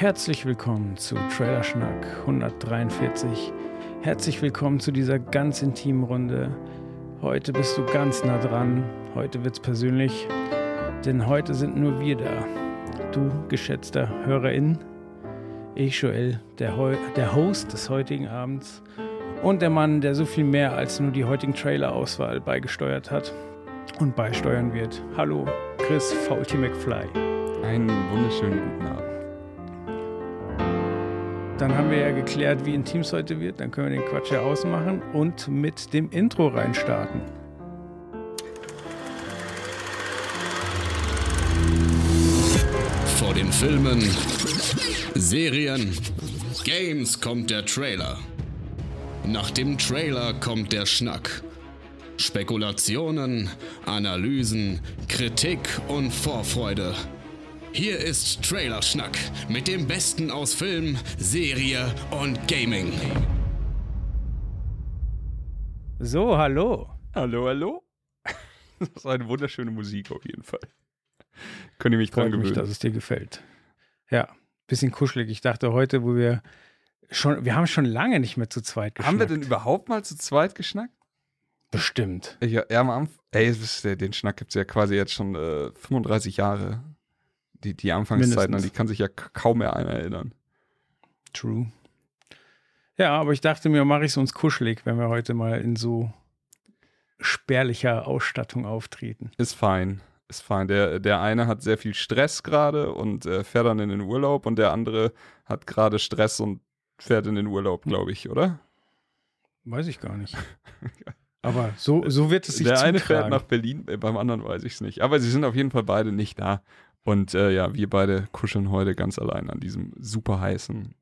Herzlich willkommen zu Trailer Schnack 143. Herzlich willkommen zu dieser ganz intimen Runde. Heute bist du ganz nah dran. Heute wird's persönlich, denn heute sind nur wir da. Du, geschätzter Hörerin, ich, Joel, der, Ho der Host des heutigen Abends und der Mann, der so viel mehr als nur die heutigen Trailer-Auswahl beigesteuert hat und beisteuern wird. Hallo, Chris Faulty McFly. Einen wunderschönen guten Abend. Dann haben wir ja geklärt, wie intim es heute wird. Dann können wir den Quatsch ja ausmachen und mit dem Intro reinstarten. Vor den Filmen, Serien, Games kommt der Trailer. Nach dem Trailer kommt der Schnack. Spekulationen, Analysen, Kritik und Vorfreude. Hier ist Trailerschnack mit dem Besten aus Film, Serie und Gaming. So, hallo. Hallo, hallo. Das ist eine wunderschöne Musik auf jeden Fall. Könnt ihr mich dran Freut mich, gewöhnen? dass es dir gefällt. Ja, bisschen kuschelig. Ich dachte heute, wo wir schon, wir haben schon lange nicht mehr zu zweit geschnackt. Haben wir denn überhaupt mal zu zweit geschnackt? Bestimmt. Ja, ja am Anfang. Ey, den Schnack gibt's ja quasi jetzt schon äh, 35 Jahre. Die, die Anfangszeiten, an Mindestens. die kann sich ja kaum mehr einer erinnern. True. Ja, aber ich dachte mir, mache ich es uns kuschelig, wenn wir heute mal in so spärlicher Ausstattung auftreten. Ist fein. Ist fein. Der, der eine hat sehr viel Stress gerade und äh, fährt dann in den Urlaub und der andere hat gerade Stress und fährt in den Urlaub, glaube ich, oder? Weiß ich gar nicht. Aber so, so wird es sich der eine zutragen. fährt nach Berlin, äh, beim anderen weiß ich es nicht. Aber sie sind auf jeden Fall beide nicht da. Und äh, ja, wir beide kuscheln heute ganz allein an diesem super heißen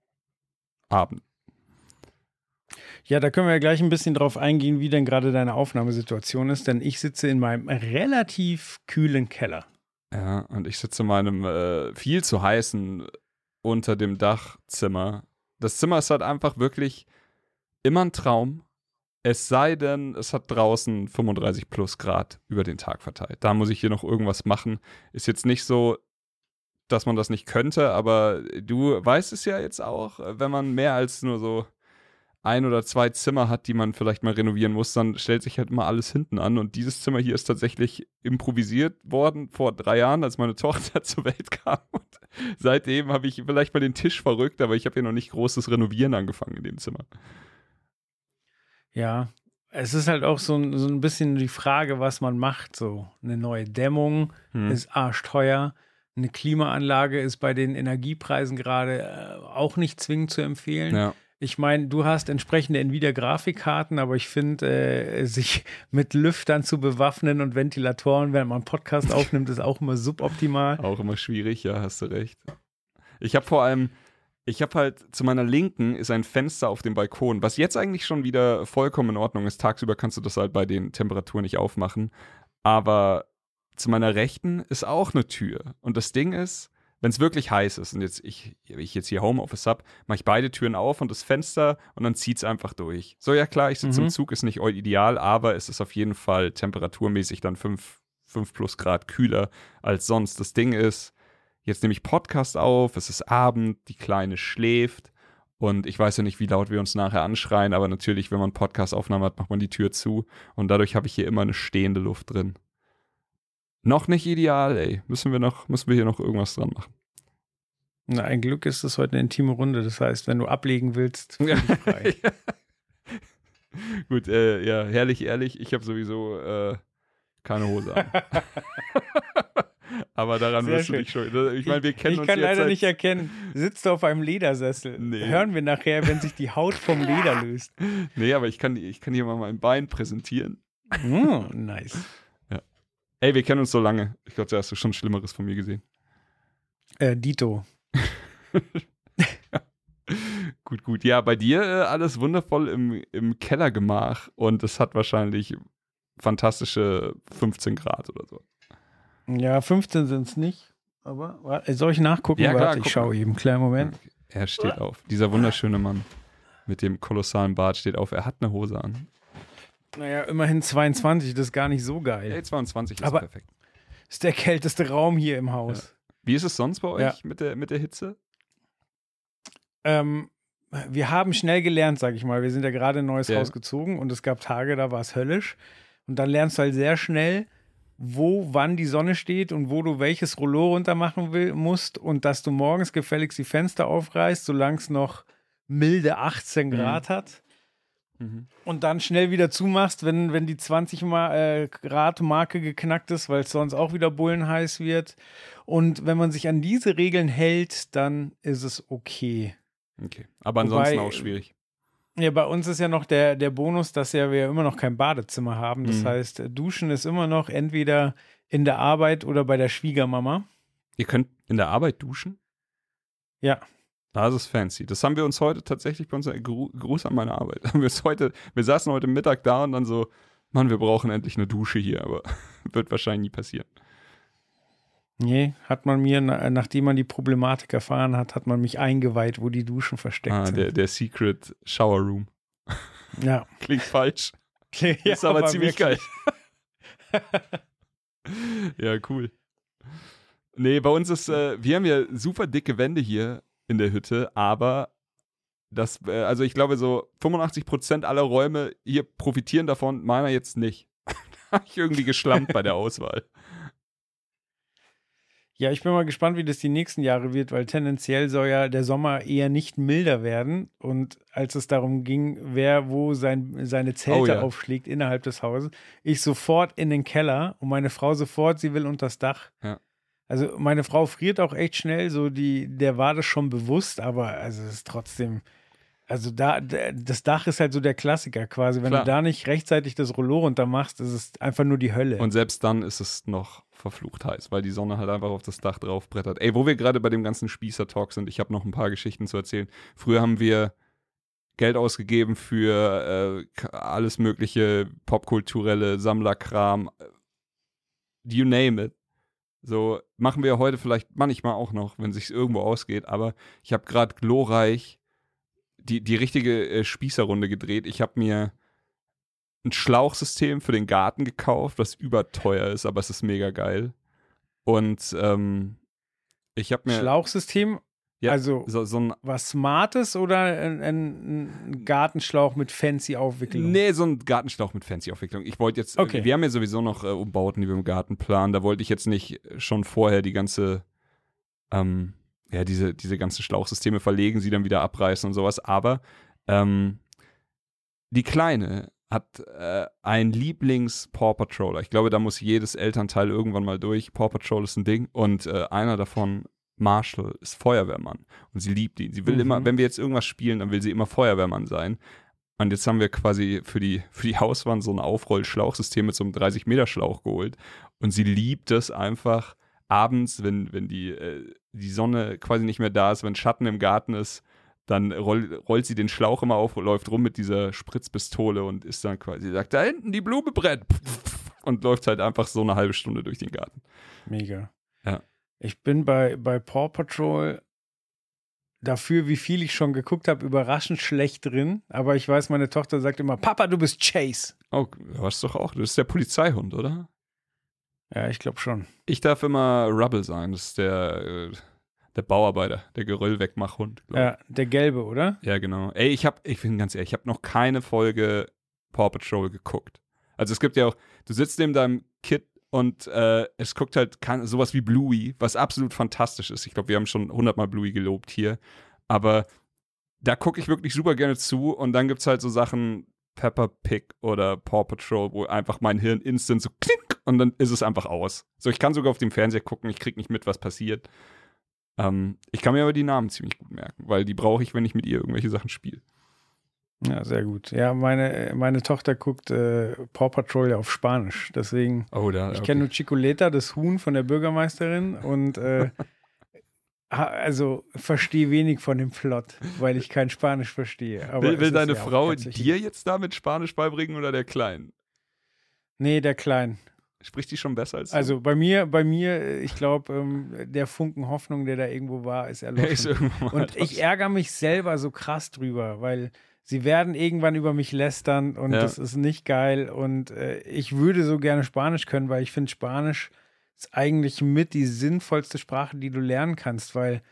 Abend. Ja, da können wir ja gleich ein bisschen drauf eingehen, wie denn gerade deine Aufnahmesituation ist, denn ich sitze in meinem relativ kühlen Keller. Ja, und ich sitze in meinem äh, viel zu heißen unter dem Dachzimmer. Das Zimmer ist halt einfach wirklich immer ein Traum. Es sei denn, es hat draußen 35 plus Grad über den Tag verteilt. Da muss ich hier noch irgendwas machen. Ist jetzt nicht so, dass man das nicht könnte, aber du weißt es ja jetzt auch, wenn man mehr als nur so ein oder zwei Zimmer hat, die man vielleicht mal renovieren muss, dann stellt sich halt immer alles hinten an. Und dieses Zimmer hier ist tatsächlich improvisiert worden vor drei Jahren, als meine Tochter zur Welt kam. Und seitdem habe ich vielleicht mal den Tisch verrückt, aber ich habe hier noch nicht großes Renovieren angefangen in dem Zimmer. Ja, es ist halt auch so ein, so ein bisschen die Frage, was man macht. So eine neue Dämmung Hm. ist arschteuer. Eine Klimaanlage ist bei den Energiepreisen gerade äh, auch nicht zwingend zu empfehlen. Ja. Ich meine, du hast entsprechende Nvidia-Grafikkarten, aber ich finde, äh, sich mit Lüftern zu bewaffnen und Ventilatoren, während man einen Podcast aufnimmt, ist auch immer suboptimal. Auch immer schwierig, ja, hast du recht. Ich habe vor allem, ich habe halt zu meiner Linken ist ein Fenster auf dem Balkon, was jetzt eigentlich schon wieder vollkommen in Ordnung ist. Tagsüber kannst du das halt bei den Temperaturen nicht aufmachen. Aber zu meiner Rechten ist auch eine Tür. Und das Ding ist, wenn es wirklich heiß ist und jetzt ich, ich jetzt hier Homeoffice hab, mache ich beide Türen auf und das Fenster und dann zieht's einfach durch. So, ja klar, ich sitze Mhm. im Zug, ist nicht ideal, aber es ist auf jeden Fall temperaturmäßig dann 5, 5 plus Grad kühler als sonst. Das Ding ist, jetzt nehme ich Podcast auf, es ist Abend, die Kleine schläft und ich weiß ja nicht, wie laut wir uns nachher anschreien, aber natürlich, wenn man Podcast-Aufnahme hat, macht man die Tür zu und dadurch habe ich hier immer eine stehende Luft drin. Noch nicht ideal, ey. Müssen wir noch, müssen wir hier noch irgendwas dran machen. Na, ein Glück ist es heute eine intime Runde. Das heißt, wenn du ablegen willst, fühl dich frei. Gut, äh, ja, herrlich ehrlich, ich habe sowieso äh, keine Hose an. Aber daran Sehr wirst du schön. dich schon. Ich meine, wir kennen ich uns kann jetzt leider nicht erkennen. Sitzt du auf einem Ledersessel? Nee. Hören wir nachher, wenn sich die Haut vom Leder löst. Nee, aber ich kann, ich kann hier mal mein Bein präsentieren. Oh, nice. Ey, wir kennen uns so lange. Ich glaube, da hast du schon Schlimmeres von mir gesehen. Äh, Dito. Gut, gut. Ja, bei dir äh, alles wundervoll im, im Kellergemach und es hat wahrscheinlich fantastische 15 Grad oder so. Ja, 15 sind es nicht. Aber warte, soll ich nachgucken? Ja, klar, Warte, ich schaue eben. Kleinen Moment. Er steht auf. Dieser wunderschöne Mann mit dem kolossalen Bart steht auf. Er hat eine Hose an. Naja, immerhin 22, das ist gar nicht so geil. Ey, 22 ist Aber- perfekt. Ist der kälteste Raum hier im Haus. Wie ist es sonst bei euch Ja. mit, der, mit der Hitze? ähm, wir haben schnell gelernt, sag ich mal. Wir sind ja gerade in ein neues Ja. Haus gezogen und es gab Tage, da war es höllisch. Und dann lernst du halt sehr schnell, wo, wann die Sonne steht und wo du welches Rollo runter machen will, musst und dass du morgens gefälligst die Fenster aufreißt, solange es noch milde 18 Grad hat. Mhm. Und dann schnell wieder zumachst, wenn, wenn die 20 Ma äh, Grad Marke geknackt ist, weil es sonst auch wieder bullenheiß wird. Und wenn man sich an diese Regeln hält, dann ist es okay. Okay. Aber ansonsten Wobei- auch schwierig. Ja, bei uns ist ja noch der, der Bonus, dass ja wir immer noch kein Badezimmer haben. Das Mhm. heißt, Duschen ist immer noch entweder in der Arbeit oder bei der Schwiegermama. Ihr könnt in der Arbeit duschen? Ja. Das ist fancy. Das haben wir uns heute tatsächlich bei uns, äh, Gru Gruß an meine Arbeit. Haben wir uns heute, wir saßen heute Mittag da und dann so, Mann, wir brauchen endlich eine Dusche hier, aber wird wahrscheinlich nie passieren. Nee, hat man mir, na, nachdem man die Problematik erfahren hat, hat man mich eingeweiht, wo die Duschen versteckt Ah, sind. der, der Secret Shower Room. ja. Klingt falsch. ja. ist aber ziemlich wirklich. geil. ja, cool. Nee, bei uns ist, äh, wir haben ja super dicke Wände hier in der Hütte, aber das, äh, also ich glaube, so 85% aller Räume hier profitieren davon, meiner jetzt nicht. da habe ich irgendwie geschlampt bei der Auswahl. Ja, ich bin mal gespannt, wie das die nächsten Jahre wird, weil tendenziell soll ja der Sommer eher nicht milder werden. Und als es darum ging, wer wo sein, seine Zelte Oh ja. aufschlägt innerhalb des Hauses, ich sofort in den Keller und meine Frau sofort, sie will unters Dach. Ja. Also meine Frau friert auch echt schnell, so die, der war das schon bewusst, aber also es ist trotzdem, also da, das Dach ist halt so der Klassiker quasi. Wenn Klar. du da nicht rechtzeitig das Rollo runter machst, ist es einfach nur die Hölle. Und selbst dann ist es noch verflucht heiß, weil die Sonne halt einfach auf das Dach drauf brettert. Ey, wo wir gerade bei dem ganzen Spießer-Talk sind, ich habe noch ein paar Geschichten zu erzählen. Früher haben wir Geld ausgegeben für äh, alles mögliche popkulturelle Sammlerkram, äh, you name it. So machen wir heute vielleicht manchmal auch noch, wenn sich irgendwo ausgeht. Aber ich habe gerade glorreich die, die richtige äh, Spießerrunde gedreht. Ich habe mir ein Schlauchsystem für den Garten gekauft, was überteuer ist, aber es ist mega geil. Und ähm, ich habe mir Schlauchsystem, Ja, also so, so ein was Smartes oder ein, ein, Gartenschlauch mit fancy Aufwicklung? Nee, so ein Gartenschlauch mit Fancy-Aufwicklung. Ich wollte jetzt, Okay. wir haben ja sowieso noch äh, Umbauten, die wir im Garten planen. Da wollte ich jetzt nicht schon vorher die ganze, ähm, ja, diese, diese ganzen Schlauchsysteme verlegen, sie dann wieder abreißen und sowas. Aber ähm, die Kleine hat äh, einen Lieblings-Paw Patroller. Ich glaube, da muss jedes Elternteil irgendwann mal durch. Paw Patrol ist ein Ding. Und äh, einer davon, Marshall, ist Feuerwehrmann. Und sie liebt ihn. Sie will Mhm. immer, wenn wir jetzt irgendwas spielen, dann will sie immer Feuerwehrmann sein. Und jetzt haben wir quasi für die, für die Hauswand so ein Aufrollschlauchsystem mit so einem 30-Meter-Schlauch geholt. Und sie liebt es einfach abends, wenn, wenn die, äh, die Sonne quasi nicht mehr da ist, wenn Schatten im Garten ist, dann roll, rollt sie den Schlauch immer auf, läuft rum mit dieser Spritzpistole und ist dann quasi, sagt, da hinten die Blume brennt. Und läuft halt einfach so eine halbe Stunde durch den Garten. Mega. Ja. Ich bin bei, bei Paw Patrol dafür, wie viel ich schon geguckt habe, überraschend schlecht drin. Aber ich weiß, meine Tochter sagt immer, Papa, du bist Chase. Oh, was doch auch. Das ist der Polizeihund, oder? Ja, ich glaube schon. Ich darf immer Rubble sein. Das ist der, äh, der Bauarbeiter, der Geröllwegmachhund. Ja, der gelbe, oder? Ja, genau. Ey, ich hab, ich bin ganz ehrlich, ich habe noch keine Folge Paw Patrol geguckt. Also es gibt ja auch, du sitzt neben deinem Kid und äh, es guckt halt kein, sowas wie Bluey, was absolut fantastisch ist. Ich glaube, wir haben schon hundertmal Bluey gelobt hier. Aber da gucke ich wirklich super gerne zu und dann gibt es halt so Sachen Peppa Pig oder Paw Patrol, wo einfach mein Hirn instant so klink und dann ist es einfach aus. So, ich kann sogar auf dem Fernseher gucken, ich krieg nicht mit, was passiert. Ähm, ich kann mir aber die Namen ziemlich gut merken, weil die brauche ich, wenn ich mit ihr irgendwelche Sachen spiele. Ja, sehr gut. Ja, meine, meine Tochter guckt äh, Paw Patrol ja auf Spanisch. Deswegen, Oh, da. ich kenne nur Chicoleta, das Huhn von der Bürgermeisterin und äh, also verstehe wenig von dem Plot, weil ich kein Spanisch verstehe. Aber Will, will deine ja Frau dir jetzt damit Spanisch beibringen oder der Kleinen? Nee, der Klein. Spricht die schon besser als du? Also bei mir, bei mir, ich glaube, ähm, der Funken Hoffnung, der da irgendwo war, ist Er ist erloschen. Und ich ärgere mich selber so krass drüber, weil sie werden irgendwann über mich lästern und Ja. das ist nicht geil. Und äh, ich würde so gerne Spanisch können, weil ich finde, Spanisch ist eigentlich mit die sinnvollste Sprache, die du lernen kannst, weil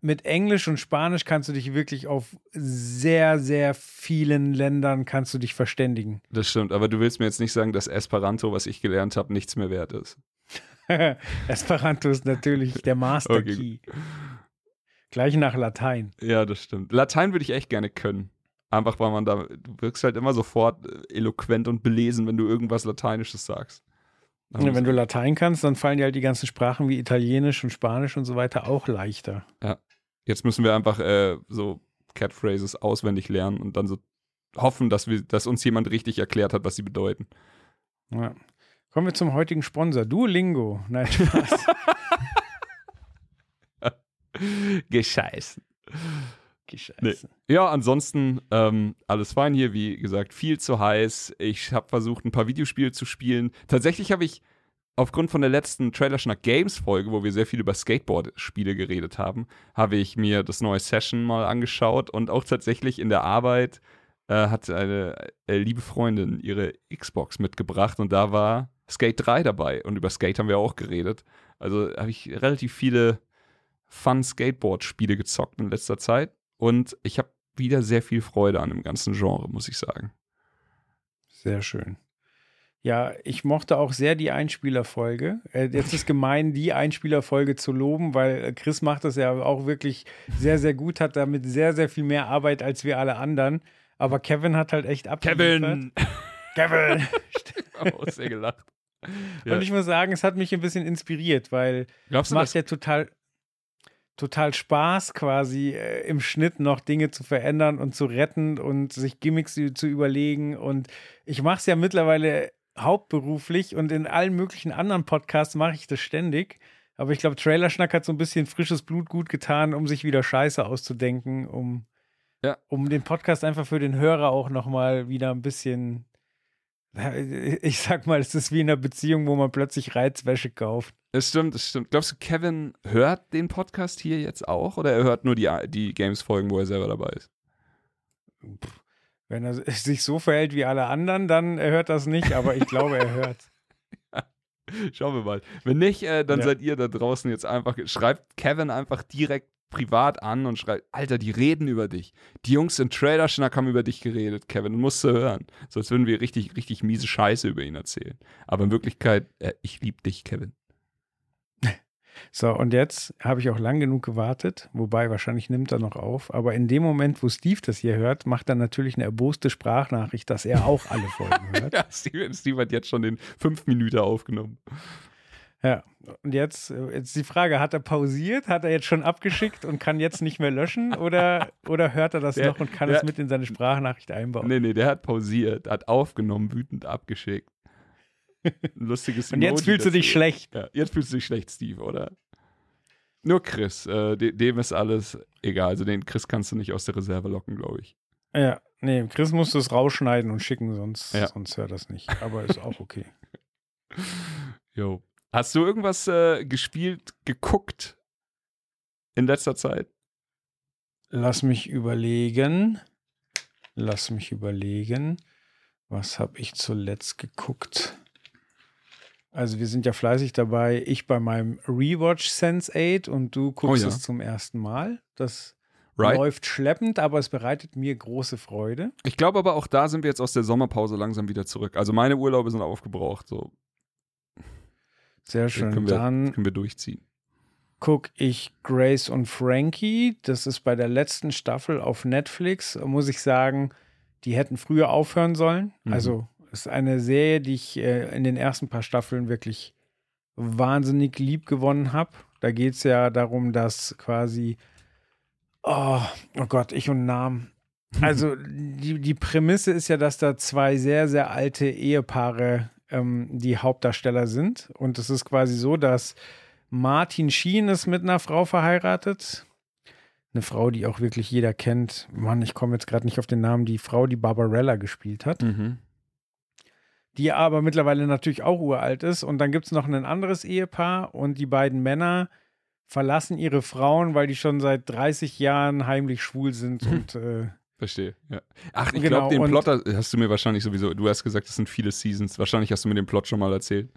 mit Englisch und Spanisch kannst du dich wirklich auf sehr, sehr vielen Ländern kannst du dich verständigen. Das stimmt, aber du willst mir jetzt nicht sagen, dass Esperanto, was ich gelernt habe, nichts mehr wert ist. Esperanto ist natürlich der Master Okay. Key. Gleich nach Latein. Ja, das stimmt. Latein würde ich echt gerne können. Einfach weil man da, du wirkst halt immer sofort äh, eloquent und belesen, wenn du irgendwas Lateinisches sagst. Ja, wenn du Latein kannst, dann fallen dir halt die ganzen Sprachen wie Italienisch und Spanisch und so weiter auch leichter. Jetzt müssen wir einfach äh, so Catphrases auswendig lernen und dann so hoffen, dass, wir, dass uns jemand richtig erklärt hat, was sie bedeuten. Ja. Kommen wir zum heutigen Sponsor, Duolingo. Nein, Spaß. Gescheißen. Gescheiße. Ja, ansonsten ähm, alles fein hier. Wie gesagt, viel zu heiß. Ich habe versucht, ein paar Videospiele zu spielen. Tatsächlich habe ich aufgrund von der letzten Trailer Schnack Games Folge, wo wir sehr viel über Skateboard-Spiele geredet haben, habe ich mir das neue Session mal angeschaut und auch tatsächlich in der Arbeit äh, hat eine äh, liebe Freundin ihre Xbox mitgebracht und da war Skate 3 dabei und über Skate haben wir auch geredet. Also habe ich relativ viele Fun Skateboard-Spiele gezockt in letzter Zeit und ich habe wieder sehr viel Freude an dem ganzen Genre, muss ich sagen. Sehr schön. Ja, ich mochte auch sehr die Einspielerfolge. Äh, jetzt ist gemein, die Einspielerfolge zu loben, weil äh, Chris macht das ja auch wirklich sehr, sehr gut, hat damit sehr, sehr viel mehr Arbeit als wir alle anderen. Aber Kevin hat halt echt abgeliefert. Kevin! oh, sehr gelacht. Ja. Und ich muss sagen, es hat mich ein bisschen inspiriert, weil Glaubst es du, macht ja total, total Spaß, quasi äh, im Schnitt noch Dinge zu verändern und zu retten und sich Gimmicks zu, überlegen. Und ich mache es ja mittlerweile hauptberuflich und in allen möglichen anderen Podcasts mache ich das ständig. Aber ich glaube, Trailerschnack hat so ein bisschen frisches Blut gut getan, um sich wieder Scheiße auszudenken, um, Ja. um den Podcast einfach für den Hörer auch nochmal wieder ein bisschen. Ich sag mal, es ist wie in einer Beziehung, wo man plötzlich Reizwäsche kauft. es stimmt, es stimmt. Glaubst du, Kevin hört den Podcast hier jetzt auch oder er hört nur die, die Games-Folgen, wo er selber dabei ist? Wenn er sich so verhält wie alle anderen, dann hört das nicht, aber ich glaube, er hört. Schauen wir mal. Wenn nicht, äh, dann Ja. seid ihr da draußen jetzt einfach, schreibt Kevin einfach direkt privat an und schreibt, Alter, die reden über dich. Die Jungs in Trailer-Schnack haben über dich geredet, Kevin, du musst du hören. So als würden wir richtig, richtig miese Scheiße über ihn erzählen. Aber in Wirklichkeit, äh, ich liebe dich, Kevin. So, und jetzt habe ich auch lang genug gewartet, wobei wahrscheinlich nimmt er noch auf. Aber in dem Moment, wo Steve das hier hört, macht er natürlich eine erboste Sprachnachricht, dass er auch alle Folgen hört. Ja, Steve, Steve hat jetzt schon den fünf Minuten aufgenommen. Ja, und jetzt, äh, jetzt die Frage, hat er pausiert, hat er jetzt schon abgeschickt und kann jetzt nicht mehr löschen oder, oder hört er das Der- noch und kann der- es mit in seine Sprachnachricht einbauen? Nee, nee, der hat pausiert, hat aufgenommen, wütend abgeschickt. Lustiges und jetzt Emoji fühlst du dich schlecht. Ja, jetzt fühlst du dich schlecht, Steve, oder? Nur Chris, äh, de dem ist alles egal. Also den Chris kannst du nicht aus der Reserve locken, glaube ich. Ja, nee, Chris muss das rausschneiden und schicken, sonst, Ja. sonst hört das nicht. Aber ist auch okay. Jo. Hast du irgendwas äh, gespielt, geguckt in letzter Zeit? Lass mich überlegen. Lass mich überlegen. Was habe ich zuletzt geguckt? Also wir sind ja fleißig dabei. Ich bei meinem Rewatch Sense 8 und du guckst Oh ja. es zum ersten Mal. Das Right. läuft schleppend, aber es bereitet mir große Freude. Ich glaube aber auch da sind wir jetzt aus der Sommerpause langsam wieder zurück. Also meine Urlaube sind aufgebraucht. So Sehr schön. können wir, Dann können wir durchziehen. gucke ich Grace und Frankie. Das ist bei der letzten Staffel auf Netflix. Muss ich sagen, die hätten früher aufhören sollen. Mhm. Also ist eine Serie, die ich äh, in den ersten paar Staffeln wirklich wahnsinnig lieb gewonnen habe. Da geht es ja darum, dass quasi, oh, oh Gott, ich und Namen. Also die, die Prämisse ist ja, dass da zwei sehr, sehr alte Ehepaare ähm, die Hauptdarsteller sind. Und es ist quasi so, dass Martin Sheen ist mit einer Frau verheiratet. Eine Frau, die auch wirklich jeder kennt. Mann, ich komme jetzt gerade nicht auf den Namen. Die Frau, die Barbarella gespielt hat. Mhm. Die aber mittlerweile natürlich auch uralt ist. Und dann gibt es noch ein anderes Ehepaar. Und die beiden Männer verlassen ihre Frauen, weil die schon seit 30 Jahren heimlich schwul sind. Und äh, Verstehe. Ja. Ach, ich Genau, glaube, den Plot hast du mir wahrscheinlich sowieso. Du hast gesagt, es sind viele Seasons. Wahrscheinlich hast du mir den Plot schon mal erzählt.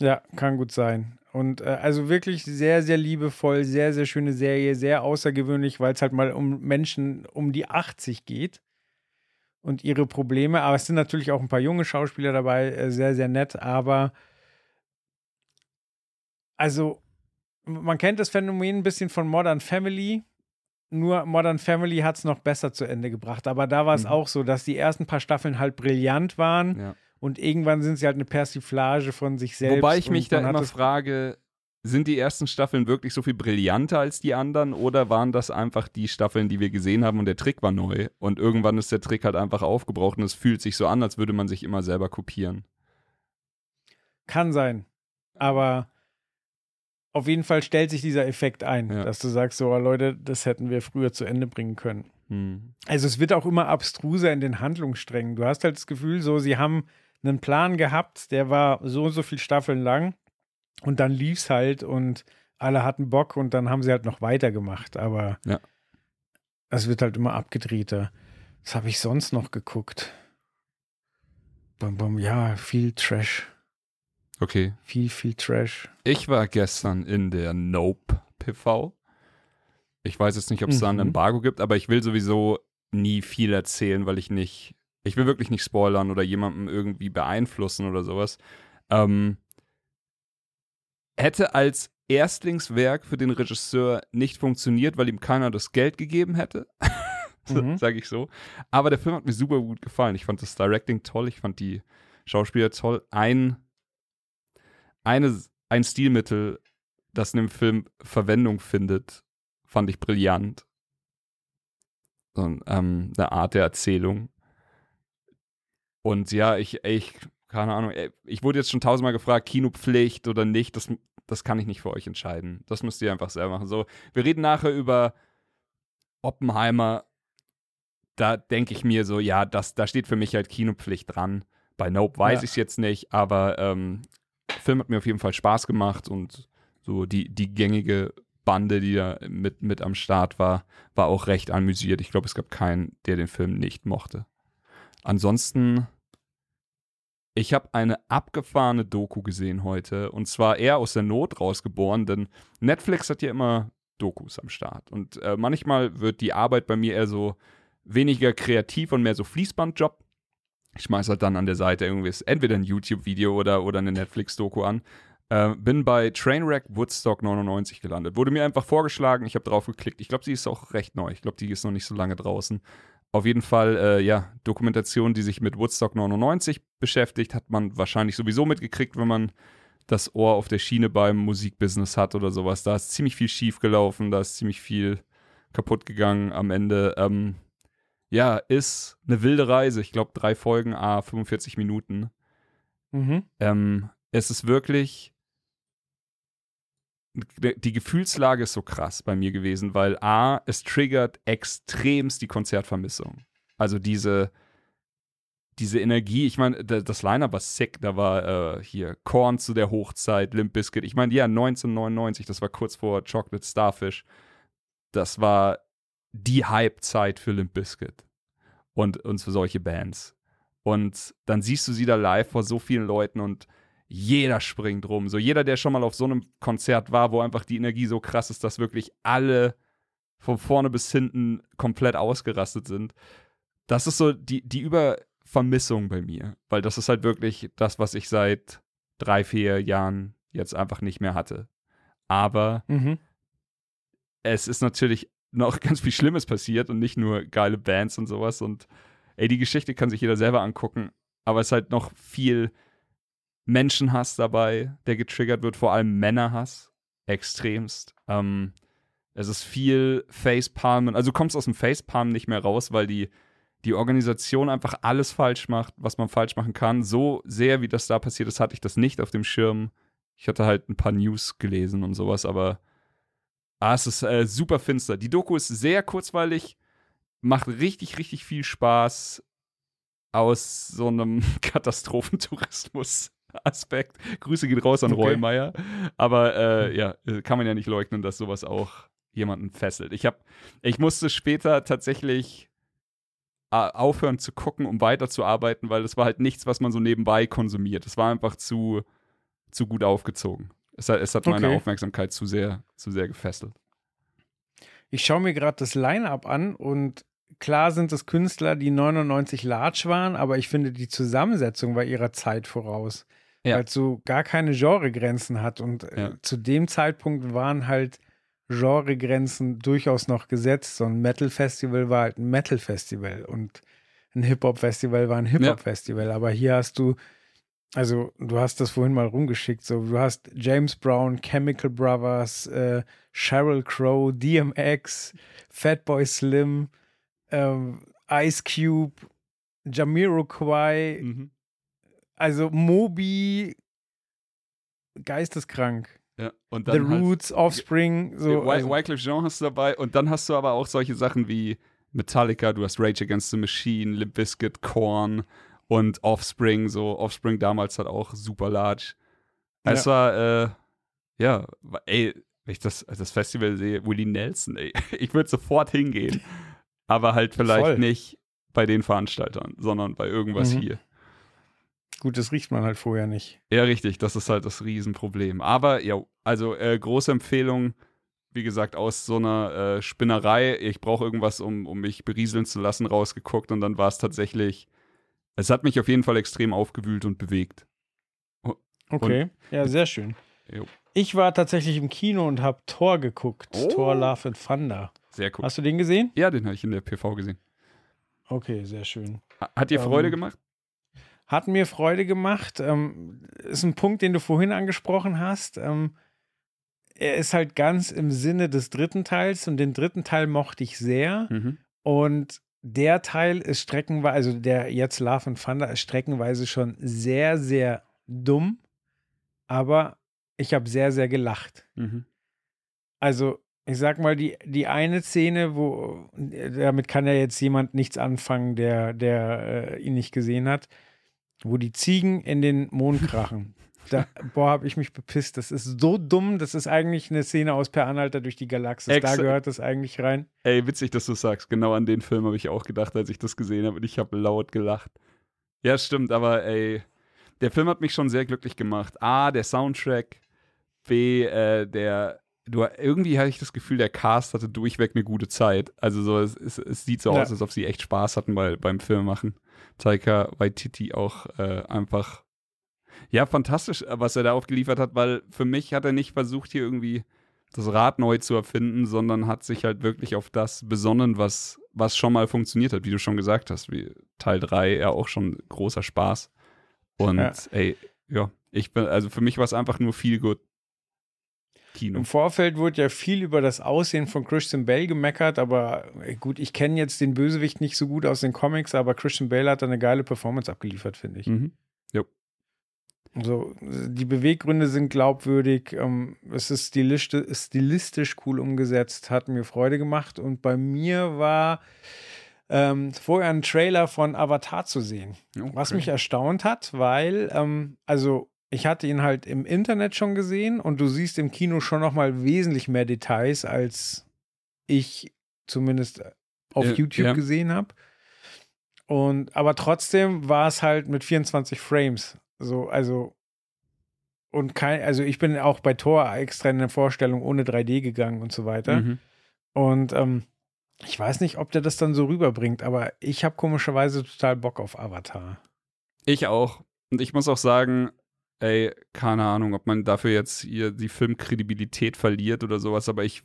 Ja, kann gut sein. Und äh, also wirklich sehr, sehr liebevoll, sehr, sehr schöne Serie, sehr außergewöhnlich, weil es halt mal um Menschen um die 80 geht und ihre Probleme. Aber es sind natürlich auch ein paar junge Schauspieler dabei, äh, sehr, sehr nett. Aber also, man kennt das Phänomen ein bisschen von Modern Family. Nur Modern Family hat es noch besser zu Ende gebracht. Aber da war es mhm. auch so, dass die ersten paar Staffeln halt brillant waren. Ja. Und irgendwann sind sie halt eine Persiflage von sich selbst. Wobei ich mich da immer frage, sind die ersten Staffeln wirklich so viel brillanter als die anderen oder waren das einfach die Staffeln, die wir gesehen haben und der Trick war neu und irgendwann ist der Trick halt einfach aufgebraucht und es fühlt sich so an, als würde man sich immer selber kopieren? Kann sein, aber auf jeden Fall stellt sich dieser Effekt ein, ja. dass du sagst, so Leute, das hätten wir früher zu Ende bringen können. Hm. Also es wird auch immer abstruser in den Handlungssträngen. Du hast halt das Gefühl, so sie haben einen Plan gehabt, der war so und so viele Staffeln lang und dann lief es halt und alle hatten Bock und dann haben sie halt noch weitergemacht. Aber ja. es wird halt immer abgedrehter. Was habe ich sonst noch geguckt? Bum, bum, ja, viel Trash. Okay. Viel, viel Trash. Ich war gestern in der Nope PV. Ich weiß jetzt nicht, ob es mhm. da ein mhm. Embargo gibt, aber ich will sowieso nie viel erzählen, weil ich nicht, ich will wirklich nicht spoilern oder jemandem irgendwie beeinflussen oder sowas. Ähm, hätte als Erstlingswerk für den Regisseur nicht funktioniert, weil ihm keiner das Geld gegeben hätte. mhm. Sage ich so. Aber der Film hat mir super gut gefallen. Ich fand das Directing toll, ich fand die Schauspieler toll. Ein, eine, ein Stilmittel, das in dem Film Verwendung findet, fand ich brillant. So, ähm, eine Art der Erzählung. Und ja, ich, ich keine Ahnung, ich wurde jetzt schon tausendmal gefragt, Kinopflicht oder nicht, das, das kann ich nicht für euch entscheiden. Das müsst ihr einfach selber machen. So, wir reden nachher über Oppenheimer. Da denke ich mir so, ja, das, da steht für mich halt Kinopflicht dran. Bei Nope weiß ja. ich es jetzt nicht, aber ähm, Film hat mir auf jeden Fall Spaß gemacht und so die, die gängige Bande, die da mit, mit am Start war, war auch recht amüsiert. Ich glaube, es gab keinen, der den Film nicht mochte. Ansonsten ich habe eine abgefahrene Doku gesehen heute und zwar eher aus der Not rausgeboren, denn Netflix hat ja immer Dokus am Start und äh, manchmal wird die Arbeit bei mir eher so weniger kreativ und mehr so Fließbandjob. Ich schmeiß halt dann an der Seite irgendwie entweder ein YouTube-Video oder, oder eine Netflix-Doku an. Äh, bin bei Trainwreck Woodstock 99 gelandet. Wurde mir einfach vorgeschlagen, ich habe drauf geklickt. Ich glaube, sie ist auch recht neu. Ich glaube, die ist noch nicht so lange draußen. Auf jeden Fall, äh, ja, Dokumentation, die sich mit Woodstock 99 beschäftigt, hat man wahrscheinlich sowieso mitgekriegt, wenn man das Ohr auf der Schiene beim Musikbusiness hat oder sowas. Da ist ziemlich viel schief gelaufen, da ist ziemlich viel kaputt gegangen am Ende. Ähm, ja, ist eine wilde Reise. Ich glaube, drei Folgen, a 45 Minuten. Mhm. Ähm, es ist wirklich die Gefühlslage ist so krass bei mir gewesen, weil A, es triggert extremst die Konzertvermissung. Also diese, diese Energie, ich meine, das Liner war sick, da war äh, hier Korn zu der Hochzeit, Limp Bizkit. Ich meine, ja, 1999, das war kurz vor Chocolate Starfish. Das war die Hype-Zeit für Limp Bizkit und, und für solche Bands. Und dann siehst du sie da live vor so vielen Leuten und jeder springt rum. So jeder, der schon mal auf so einem Konzert war, wo einfach die Energie so krass ist, dass wirklich alle von vorne bis hinten komplett ausgerastet sind. Das ist so die, die Übervermissung bei mir, weil das ist halt wirklich das, was ich seit drei, vier Jahren jetzt einfach nicht mehr hatte. Aber mhm. es ist natürlich noch ganz viel Schlimmes passiert und nicht nur geile Bands und sowas. Und ey, die Geschichte kann sich jeder selber angucken, aber es ist halt noch viel Menschenhass dabei, der getriggert wird, vor allem Männerhass, extremst. Ähm, es ist viel Facepalmen, also du kommst aus dem Facepalm nicht mehr raus, weil die, die Organisation einfach alles falsch macht, was man falsch machen kann. So sehr, wie das da passiert ist, hatte ich das nicht auf dem Schirm. Ich hatte halt ein paar News gelesen und sowas, aber ah, es ist äh, super finster. Die Doku ist sehr kurzweilig, macht richtig, richtig viel Spaß aus so einem Katastrophentourismus Aspekt. Grüße geht raus an okay. Rollmeier. Aber äh, ja, kann man ja nicht leugnen, dass sowas auch jemanden fesselt. Ich habe, ich musste später tatsächlich äh, aufhören zu gucken, um weiterzuarbeiten, weil das war halt nichts, was man so nebenbei konsumiert. Es war einfach zu, zu gut aufgezogen. Es hat, es hat meine Okay. Aufmerksamkeit zu sehr, zu sehr gefesselt. Ich schaue mir gerade das Line-Up an und klar sind es Künstler, die 99 large waren, aber ich finde, die Zusammensetzung war ihrer Zeit voraus. Ja. Weil es so gar keine Genregrenzen hat. Und äh, Ja. zu dem Zeitpunkt waren halt Genregrenzen durchaus noch gesetzt. So ein Metal-Festival war halt ein Metal-Festival und ein Hip-Hop-Festival war ein Hip-Hop-Festival. Aber hier hast du, also du hast das vorhin mal rumgeschickt, so du hast James Brown, Chemical Brothers, äh, Sheryl Crow, DMX, Fatboy Slim, ähm, Ice Cube, Jamiroquai, Mhm. also Moby, geisteskrank. Ja. Und The dann halt, Roots, Offspring, so. Also, Wycliffe Jean hast du dabei und dann hast du aber auch solche Sachen wie Metallica, du hast Rage Against the Machine, Limp Bizkit, Korn und Offspring, so Offspring damals halt auch super large. Es war, äh, ja, ey, wenn ich das, das Festival sehe, Willie Nelson, ey, ich würde sofort hingehen. Aber halt vielleicht Voll. nicht bei den Veranstaltern, sondern bei irgendwas Mhm. hier. gut, das riecht man halt vorher nicht. Ja, richtig, das ist halt das Riesenproblem. Aber ja, also äh, große Empfehlung, wie gesagt, aus so einer äh, Spinnerei, ich brauche irgendwas, um, um mich berieseln zu lassen, rausgeguckt und dann war es tatsächlich, es hat mich auf jeden Fall extrem aufgewühlt und bewegt. Okay, ja, sehr schön. Jo. Ich war tatsächlich im Kino und habe Thor geguckt. Oh. Thor Love and Thunder. Sehr cool. Hast du den gesehen? Ja, den habe ich in der PV gesehen. Okay, sehr schön. Ha- Hat dir Ähm, Freude gemacht? Hat mir Freude gemacht. Ähm, ist ein Punkt, den du vorhin angesprochen hast. Ähm, er ist halt ganz im Sinne des dritten Teils und den dritten Teil mochte ich sehr. Mhm. Und der Teil ist streckenweise, also der jetzt Love and Thunder ist streckenweise schon sehr, sehr dumm. Aber ich habe sehr, sehr gelacht. Mhm. Also, ich sag mal, die, die eine Szene, wo, damit kann ja jetzt jemand nichts anfangen, der, der äh, ihn nicht gesehen hat, wo die Ziegen in den Mond krachen. Da, boah, hab ich mich bepisst. Das ist so dumm. Das ist eigentlich eine Szene aus Per Anhalter durch die Galaxis. Da Exa- gehört das eigentlich rein. Ey, witzig, dass du sagst. Genau an den Film habe ich auch gedacht, als ich das gesehen habe und ich habe laut gelacht. Ja, stimmt, aber ey, der Film hat mich schon sehr glücklich gemacht. A, der Soundtrack. B, äh, der, du, irgendwie hatte ich das Gefühl, der Cast hatte durchweg eine gute Zeit. Also so, es, es, es sieht so Ja. aus, als ob sie echt Spaß hatten bei, beim Filmmachen. Taika Waititi auch äh, einfach, ja, fantastisch, was er da aufgeliefert hat, weil für mich hat er nicht versucht, hier irgendwie das Rad neu zu erfinden, sondern hat sich halt wirklich auf das besonnen, was, was schon mal funktioniert hat, wie du schon gesagt hast, wie Teil 3 ja auch schon großer Spaß. Und Ja. ey, ja, ich bin, also für mich war es einfach nur viel gut Kino. Im Vorfeld wurde ja viel über das Aussehen von Christian Bale gemeckert, aber gut, ich kenne jetzt den Bösewicht nicht so gut aus den Comics, aber Christian Bale hat da eine geile Performance abgeliefert, finde ich. Mhm. So, die Beweggründe sind glaubwürdig, ähm, es ist stilistisch, stilistisch cool umgesetzt, hat mir Freude gemacht und bei mir war ähm, vorher ein Trailer von Avatar zu sehen. Okay. Was mich erstaunt hat, weil, ähm, also ich hatte ihn halt im Internet schon gesehen und du siehst im Kino schon noch mal wesentlich mehr Details, als ich zumindest auf Ja, YouTube ja. gesehen habe. Und aber trotzdem war es halt mit 24 Frames. So, also und kein, also ich bin auch bei Tor extra in der Vorstellung ohne 3D gegangen und so weiter. Mhm. Und ähm, ich weiß nicht, ob der das dann so rüberbringt, aber ich habe komischerweise total Bock auf Avatar. Ich auch. Und ich muss auch sagen, ey, keine Ahnung, ob man dafür jetzt hier die Filmkredibilität verliert oder sowas, aber ich,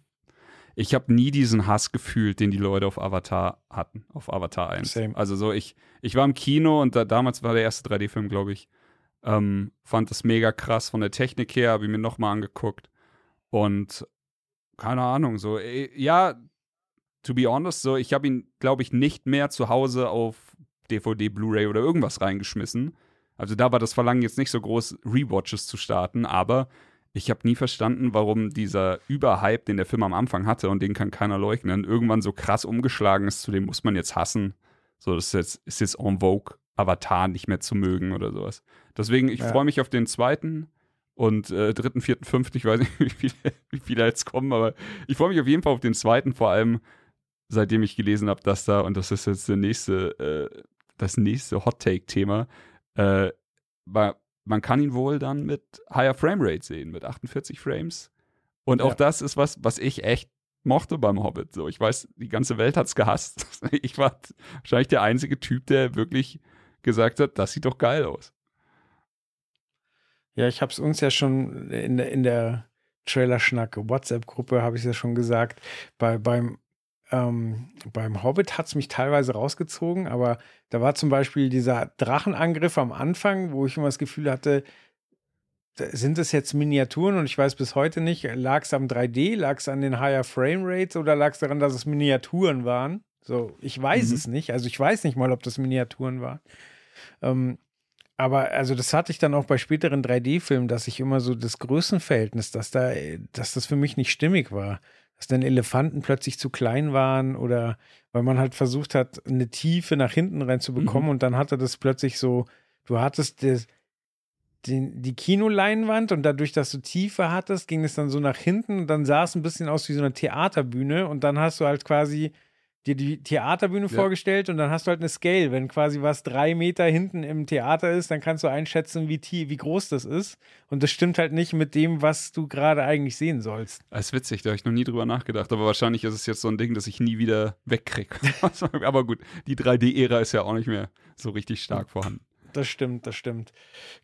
ich habe nie diesen Hass gefühlt, den die Leute auf Avatar hatten, auf Avatar 1. Same. Also so, ich, ich war im Kino und da, damals war der erste 3D-Film, glaube ich. Ähm, fand das mega krass von der Technik her, habe ich mir nochmal angeguckt. Und keine Ahnung, so, ey, ja, to be honest, so, ich habe ihn, glaube ich, nicht mehr zu Hause auf DVD, Blu-ray oder irgendwas reingeschmissen. Also da war das Verlangen jetzt nicht so groß, Rewatches zu starten, aber ich habe nie verstanden, warum dieser Überhype, den der Film am Anfang hatte und den kann keiner leugnen, irgendwann so krass umgeschlagen ist, zu dem muss man jetzt hassen. So, das ist jetzt, ist jetzt en vogue, Avatar nicht mehr zu mögen oder sowas. Deswegen, ich Ja. freue mich auf den zweiten und äh, dritten, vierten, fünften, ich weiß nicht, wie viele, wie viele jetzt kommen, aber ich freue mich auf jeden Fall auf den zweiten, vor allem seitdem ich gelesen habe, dass da, und das ist jetzt der nächste, äh, das nächste Hot-Take-Thema, äh, war man kann ihn wohl dann mit higher Framerate sehen, mit 48 Frames. Und auch Ja. das ist was, was ich echt mochte beim Hobbit. So, ich weiß, die ganze Welt hat's gehasst. Ich war wahrscheinlich der einzige Typ, der wirklich gesagt hat, das sieht doch geil aus. Ja, ich habe es uns ja schon in der, in der Trailer-Schnack WhatsApp-Gruppe, habe ich es ja schon gesagt. Bei, beim, ähm, beim Hobbit hat es mich teilweise rausgezogen, aber da war zum Beispiel dieser Drachenangriff am Anfang, wo ich immer das Gefühl hatte, sind es jetzt Miniaturen und ich weiß bis heute nicht, lag es am 3D, lag es an den Higher Frame Rates oder lag es daran, dass es Miniaturen waren? So, ich weiß Mhm. es nicht. Also ich weiß nicht mal, ob das Miniaturen waren. Ähm, aber also das hatte ich dann auch bei späteren 3D-Filmen, dass ich immer so das Größenverhältnis, dass da, dass das für mich nicht stimmig war. Dass dann Elefanten plötzlich zu klein waren oder weil man halt versucht hat, eine Tiefe nach hinten reinzubekommen und dann hatte das plötzlich so, du hattest das, den, die Kinoleinwand und dadurch, dass du Tiefe hattest, ging es dann so nach hinten und dann sah es ein bisschen aus wie so eine Theaterbühne und dann hast du halt quasi dir die Theaterbühne Ja. vorgestellt und dann hast du halt eine Scale. Wenn quasi was drei Meter hinten im Theater ist, dann kannst du einschätzen, wie, tie- wie groß das ist. Und das stimmt halt nicht mit dem, was du gerade eigentlich sehen sollst. Das ist witzig, da habe ich noch nie drüber nachgedacht, aber wahrscheinlich ist es jetzt so ein Ding, das ich nie wieder wegkriege. aber gut, die 3D-Ära ist ja auch nicht mehr so richtig stark vorhanden. Das stimmt, das stimmt.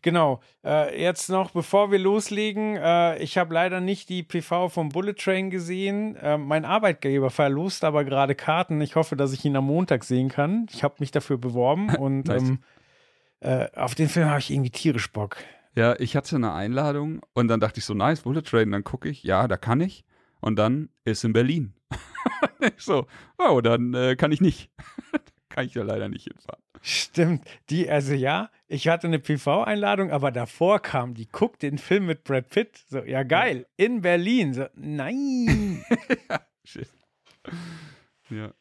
Genau. Äh, jetzt noch, bevor wir loslegen, äh, ich habe leider nicht die PV vom Bullet Train gesehen. Äh, mein Arbeitgeber verlost aber gerade Karten. Ich hoffe, dass ich ihn am Montag sehen kann. Ich habe mich dafür beworben und Nice. ähm, äh, auf den Film habe ich irgendwie tierisch Bock. Ja, ich hatte eine Einladung und dann dachte ich so, nice, Bullet Train, dann gucke ich, ja, da kann ich. Und dann ist in Berlin. so, oh, dann äh, kann ich nicht. kann ich ja leider nicht hinfahren. Stimmt. Die, also ja, ich hatte eine PV-Einladung, aber davor kam die, guck den Film mit Brad Pitt. So, ja, geil. In Berlin. So, nein. Shit. Ja.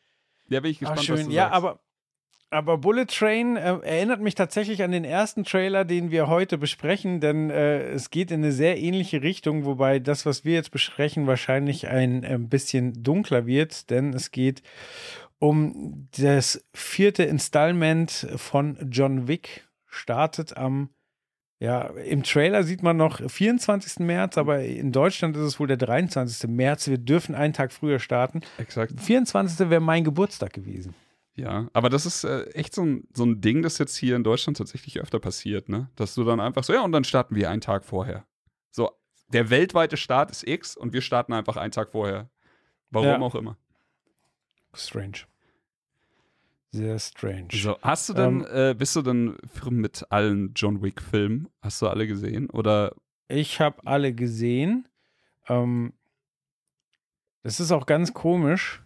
Ja, bin ich Ah, gespannt, was schön. du Ja, sagst. aber, aber Bullet Train äh, erinnert mich tatsächlich an den ersten Trailer, den wir heute besprechen, denn äh, es geht in eine sehr ähnliche Richtung, wobei das, was wir jetzt besprechen, wahrscheinlich ein, äh, bisschen dunkler wird, denn es geht um das vierte Installment von John Wick, startet am ja, im Trailer sieht man noch 24. März, aber in Deutschland ist es wohl der 23. März. Wir dürfen einen Tag früher starten. Exakt. 24. wäre mein Geburtstag gewesen. Ja, aber das ist äh, echt so ein, so ein Ding, das jetzt hier in Deutschland tatsächlich öfter passiert, ne? Dass du dann einfach so, ja, und dann starten wir einen Tag vorher. So, der weltweite Start ist X und wir starten einfach einen Tag vorher. Warum Ja. auch immer. Strange. Sehr strange. So, hast du denn, äh, bist du denn mit allen John Wick-Filmen? Hast du alle gesehen? Oder Ich habe alle gesehen. Ähm, das ist auch ganz komisch,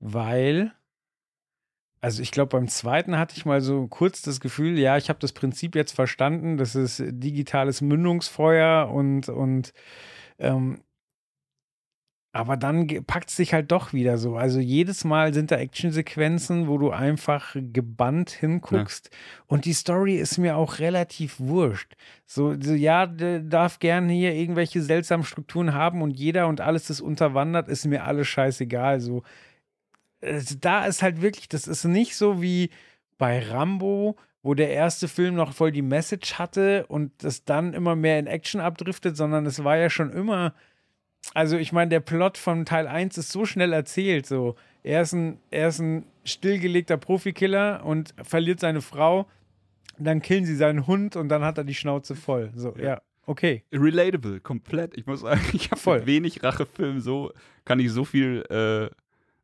weil, also ich glaube, beim zweiten hatte ich mal so kurz das Gefühl, ja, ich habe das Prinzip jetzt verstanden, das ist digitales Mündungsfeuer und, und ähm, aber dann packt es sich halt doch wieder so. Also jedes Mal sind da Actionsequenzen, wo du einfach gebannt hinguckst. Und die Story ist mir auch relativ wurscht. So, so ja, darf gern hier irgendwelche seltsamen Strukturen haben und jeder und alles ist unterwandert, ist mir alles scheißegal. So, also da ist halt wirklich, das ist nicht so wie bei Rambo, wo der erste Film noch voll die Message hatte und das dann immer mehr in Action abdriftet, sondern es war ja schon immer, also ich meine, der Plot von Teil 1 ist so schnell erzählt, so. Er ist ein, er ist ein stillgelegter Profikiller und verliert seine Frau, dann killen sie seinen Hund und dann hat er die Schnauze voll. So, ja, Ja. okay. relatable, komplett. Ich muss sagen, ich habe wenig Rachefilmen so, kann ich so viel äh,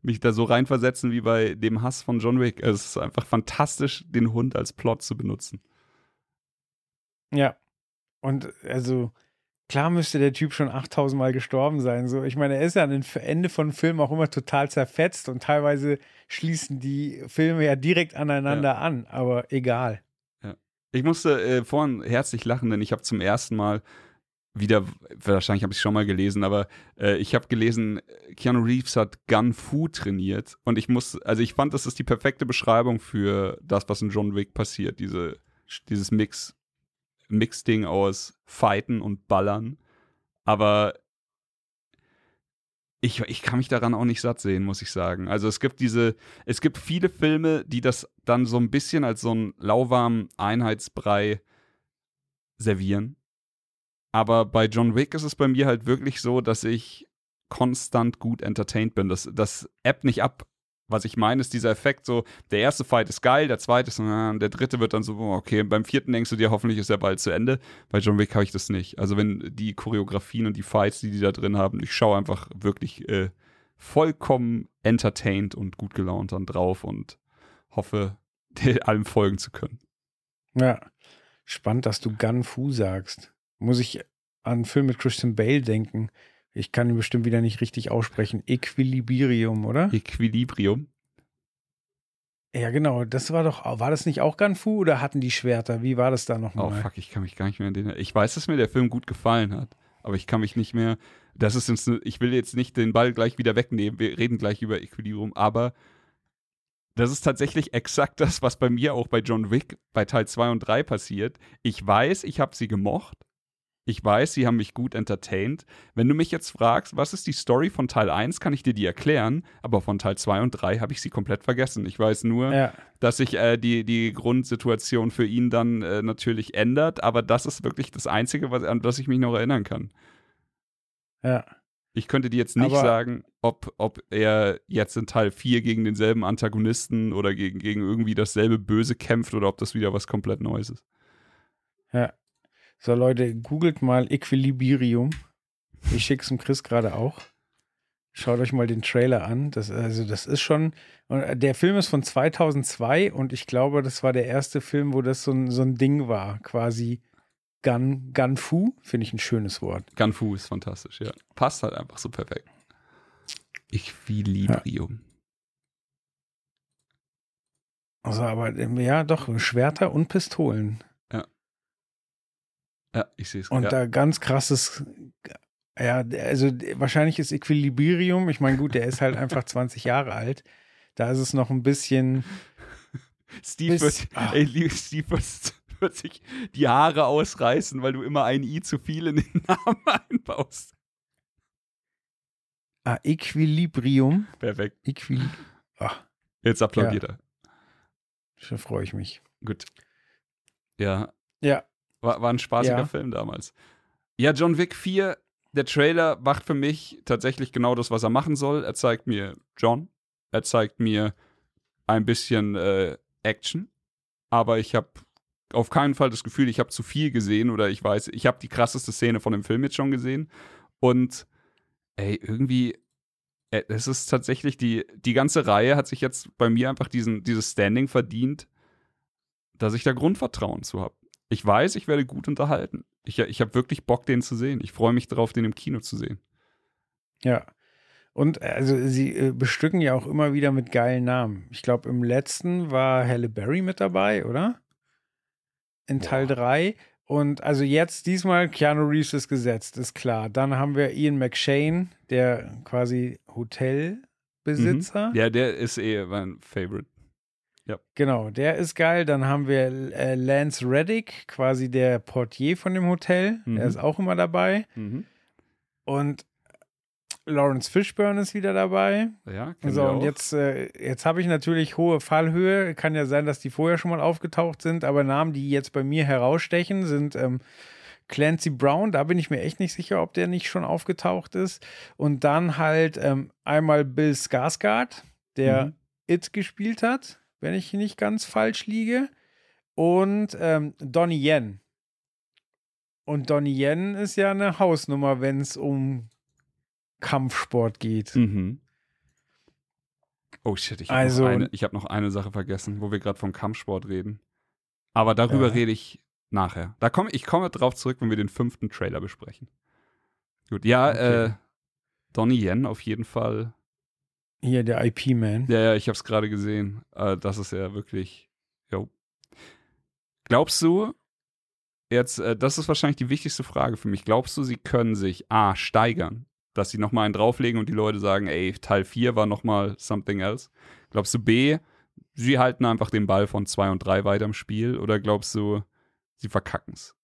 mich da so reinversetzen wie bei dem Hass von John Wick. Es ist einfach fantastisch, den Hund als Plot zu benutzen. Ja. Und also, klar müsste der Typ schon 8000 Mal gestorben sein. So, ich meine, er ist ja an den Ende von Filmen auch immer total zerfetzt und teilweise schließen die Filme ja direkt aneinander an, aber egal. Ich musste äh, vorhin herzlich lachen, denn ich habe zum ersten Mal wieder, wahrscheinlich habe ich es schon mal gelesen, aber äh, ich habe gelesen, Keanu Reeves hat Gun Fu trainiert und ich muss, also ich fand, das ist die perfekte Beschreibung für das, was in John Wick passiert, diese, dieses Mix, Mix-Ding aus Fighten und Ballern, aber ich, ich kann mich daran auch nicht satt sehen, muss ich sagen. Also es gibt diese, es gibt viele Filme, die das dann so ein bisschen als so ein lauwarmen Einheitsbrei servieren. Aber bei John Wick ist es bei mir halt wirklich so, dass ich konstant gut entertained bin. Das, das appt nicht ab. Was ich meine, ist dieser Effekt so, der erste Fight ist geil, der zweite ist, äh, der dritte wird dann so, oh, okay, beim vierten denkst du dir, hoffentlich ist er bald zu Ende. Bei John Wick habe ich das nicht. Also wenn die Choreografien und die Fights, die die da drin haben, ich schaue einfach wirklich äh, vollkommen entertained und gut gelaunt dann drauf und hoffe, allem folgen zu können. Ja, spannend, dass du Gun Fu sagst. Muss ich an einen Film mit Christian Bale denken. Ich kann ihn bestimmt wieder nicht richtig aussprechen. Equilibrium, oder? Equilibrium. Ja, genau. Das war doch, war das nicht auch Gun Fu oder hatten die Schwerter? Wie war das da nochmal? Oh, fuck, ich kann mich gar nicht mehr an den. Ich weiß, dass mir der Film gut gefallen hat, aber ich kann mich nicht mehr. Das ist jetzt, ich will jetzt nicht den Ball gleich wieder wegnehmen. Wir reden gleich über Equilibrium, aber das ist tatsächlich exakt das, was bei mir auch bei John Wick bei Teil 2 und 3 passiert. Ich weiß, ich habe sie gemocht. Ich weiß, sie haben mich gut entertained. Wenn du mich jetzt fragst, was ist die Story von Teil 1, kann ich dir die erklären, aber von Teil 2 und 3 habe ich sie komplett vergessen. Ich weiß nur, ja. dass sich äh, die, die Grundsituation für ihn dann äh, natürlich ändert, aber das ist wirklich das Einzige, was, an das ich mich noch erinnern kann. Ja. Ich könnte dir jetzt nicht aber sagen, ob, ob er jetzt in Teil 4 gegen denselben Antagonisten oder gegen, gegen irgendwie dasselbe Böse kämpft oder ob das wieder was komplett Neues ist. Ja. So, Leute, googelt mal Equilibrium. Ich schicke es dem Chris gerade auch. Schaut euch mal den Trailer an. Das, also, das ist schon. Der Film ist von 2002 und ich glaube, das war der erste Film, wo das so ein, so ein Ding war. Quasi Gun, Gunfu, finde ich ein schönes Wort. Gunfu ist fantastisch, ja. Passt halt einfach so perfekt. Equilibrium. Ja. Also, aber ja, doch, Schwerter und Pistolen. Ja. Ich sehe es. Und ja. da ganz krasses, ja, also wahrscheinlich ist Equilibrium, ich meine, gut, der ist halt einfach 20 Jahre alt. Da ist es noch ein bisschen. Steve, bis, wird, ah. ey, Steve wird wird sich die Haare ausreißen, weil du immer ein I zu viel in den Namen einbaust. Ah, Equilibrium. Perfekt. Equil Ach. Jetzt applaudiert ja. er. Da freue ich mich. Gut. Ja. Ja. War, war ein spaßiger ja. Film damals. Ja, John Wick 4, der Trailer macht für mich tatsächlich genau das, was er machen soll. Er zeigt mir John. Er zeigt mir ein bisschen äh, Action. Aber ich habe auf keinen Fall das Gefühl, ich habe zu viel gesehen oder ich weiß, ich habe die krasseste Szene von dem Film jetzt schon gesehen. Und ey, irgendwie, äh, es ist tatsächlich, die, die ganze Reihe hat sich jetzt bei mir einfach diesen, dieses Standing verdient, dass ich da Grundvertrauen zu habe. Ich weiß, ich werde gut unterhalten. Ich, ich habe wirklich Bock, den zu sehen. Ich freue mich darauf, den im Kino zu sehen. Ja. Und also sie äh, bestücken ja auch immer wieder mit geilen Namen. Ich glaube, im letzten war Halle Berry mit dabei, oder? in Teil 3. Und also jetzt diesmal Keanu Reeves ist gesetzt, ist klar. Dann haben wir Ian McShane, der quasi Hotelbesitzer. Mhm. Ja, der ist eh mein Favorite. Ja. Genau, der ist geil. Dann haben wir äh, Lance Reddick, quasi der Portier von dem Hotel. Mhm. Der ist auch immer dabei. Mhm. Und Lawrence Fishburne ist wieder dabei. Ja, so, und jetzt, äh, jetzt habe ich natürlich hohe Fallhöhe. Kann ja sein, dass die vorher schon mal aufgetaucht sind, aber Namen, die jetzt bei mir herausstechen, sind ähm, Clancy Brown. Da bin ich mir echt nicht sicher, ob der nicht schon aufgetaucht ist. Und dann halt ähm, einmal Bill Skarsgård, der mhm. It gespielt hat, wenn ich nicht ganz falsch liege. Und ähm, Donnie Yen. Und Donnie Yen ist ja eine Hausnummer, wenn es um Kampfsport geht. Mhm. Oh shit, ich habe also, noch, eine, hab noch eine Sache vergessen, wo wir gerade vom Kampfsport reden. Aber darüber ja. rede ich nachher. Da komm, ich komme drauf zurück, wenn wir den fünften Trailer besprechen. Gut, ja, okay. äh, Donnie Yen auf jeden Fall. Hier, der IP-Man. Ja, ja, ich habe es gerade gesehen. Äh, das ist ja wirklich. Jo. Glaubst du, jetzt, äh, das ist wahrscheinlich die wichtigste Frage für mich. Glaubst du, sie können sich A, steigern dass sie nochmal einen drauflegen und die Leute sagen, ey, Teil 4 war nochmal something else? Glaubst du B, sie halten einfach den Ball von 2 und 3 weiter im Spiel oder glaubst du, sie verkacken es?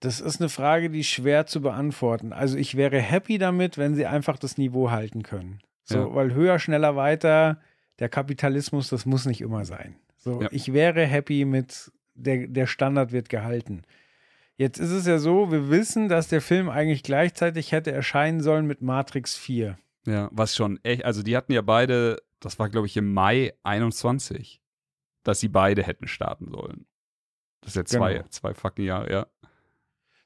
Das ist eine Frage, die schwer zu beantworten. Also ich wäre happy damit, wenn sie einfach das Niveau halten können. So, ja. weil höher, schneller, weiter, der Kapitalismus, das muss nicht immer sein. So, ja. ich wäre happy mit der, der Standard wird gehalten. Jetzt ist es ja so, wir wissen, dass der Film eigentlich gleichzeitig hätte erscheinen sollen mit Matrix 4. Ja, was schon echt, also die hatten ja beide, das war glaube ich im Mai 21, dass sie beide hätten starten sollen. Das ist ja zwei, Genau. zwei fucking Jahre, ja.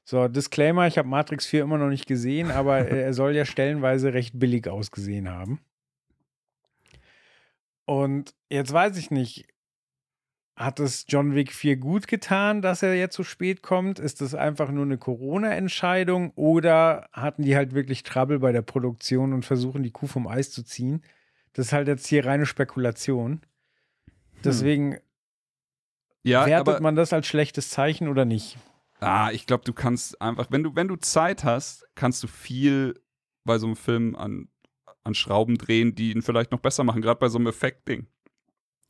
So, Disclaimer, ich habe Matrix 4 immer noch nicht gesehen, aber er soll ja stellenweise recht billig ausgesehen haben. Und jetzt weiß ich nicht, hat es John Wick 4 gut getan, dass er jetzt so spät kommt? Ist das einfach nur eine Corona-Entscheidung oder hatten die halt wirklich Trouble bei der Produktion und versuchen die Kuh vom Eis zu ziehen? Das ist halt jetzt hier reine Spekulation. Deswegen Ja, wertet man das als schlechtes Zeichen oder nicht? Ah, ich glaube, du kannst einfach, wenn du, wenn du Zeit hast, kannst du viel bei so einem Film an, an Schrauben drehen, die ihn vielleicht noch besser machen, gerade bei so einem Effekt-Ding.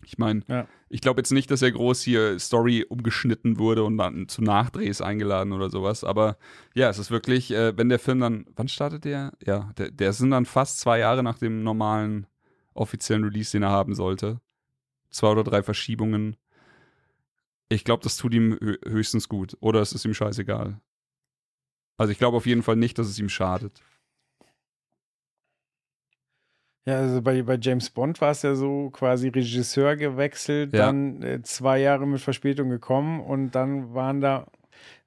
Ich meine, Ja. ich glaube jetzt nicht, dass er groß hier Story umgeschnitten wurde und dann zu Nachdrehs eingeladen oder sowas. Aber ja, es ist wirklich, äh, wenn der Film dann, wann startet der? Ja, der, der sind dann fast zwei Jahre nach dem normalen offiziellen Release, den er haben sollte. Zwei oder drei Verschiebungen. Ich glaube, das tut ihm hö- höchstens gut. Oder es ist ihm scheißegal. Also ich glaube auf jeden Fall nicht, dass es ihm schadet. Ja, also bei, bei James Bond war es ja so, quasi Regisseur gewechselt, Ja. dann äh, zwei Jahre mit Verspätung gekommen und dann waren da,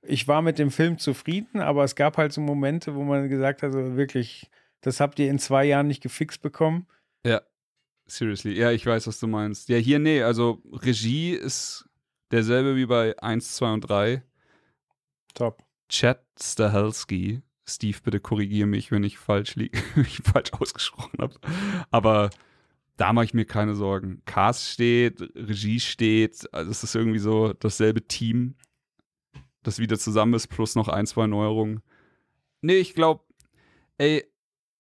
ich war mit dem Film zufrieden, aber es gab halt so Momente, wo man gesagt hat, so wirklich, das habt ihr in zwei Jahren nicht gefixt bekommen. Seriously. Ja, ich weiß, was du meinst. Ja, hier, nee, also Regie ist derselbe wie bei 1, 2 und 3. Top. Chad Stahelski. Steve, bitte korrigiere mich, wenn ich falsch liege, ich falsch ausgesprochen habe. Aber da mache ich mir keine Sorgen. Cast steht, Regie steht, also es ist irgendwie so dasselbe Team, das wieder zusammen ist, plus noch ein, zwei Neuerungen. Nee, ich glaube, ey,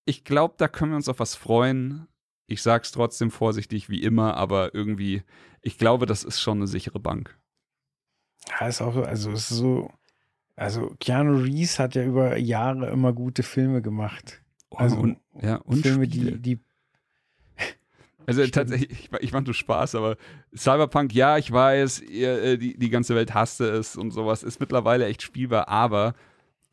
ich glaube, da können wir uns auf was freuen. Ich sag's trotzdem vorsichtig wie immer, aber irgendwie, ich glaube, das ist schon eine sichere Bank. Ja, ist auch so, also ist so, also Keanu Reeves hat ja über Jahre immer gute Filme gemacht. Also und, ja, und Filme, Spiele. die, die Also Stimmt. tatsächlich, ich, ich fand nur Spaß, aber Cyberpunk, ja, ich weiß, ihr, äh, die, die ganze Welt hasste es und sowas, ist mittlerweile echt spielbar, aber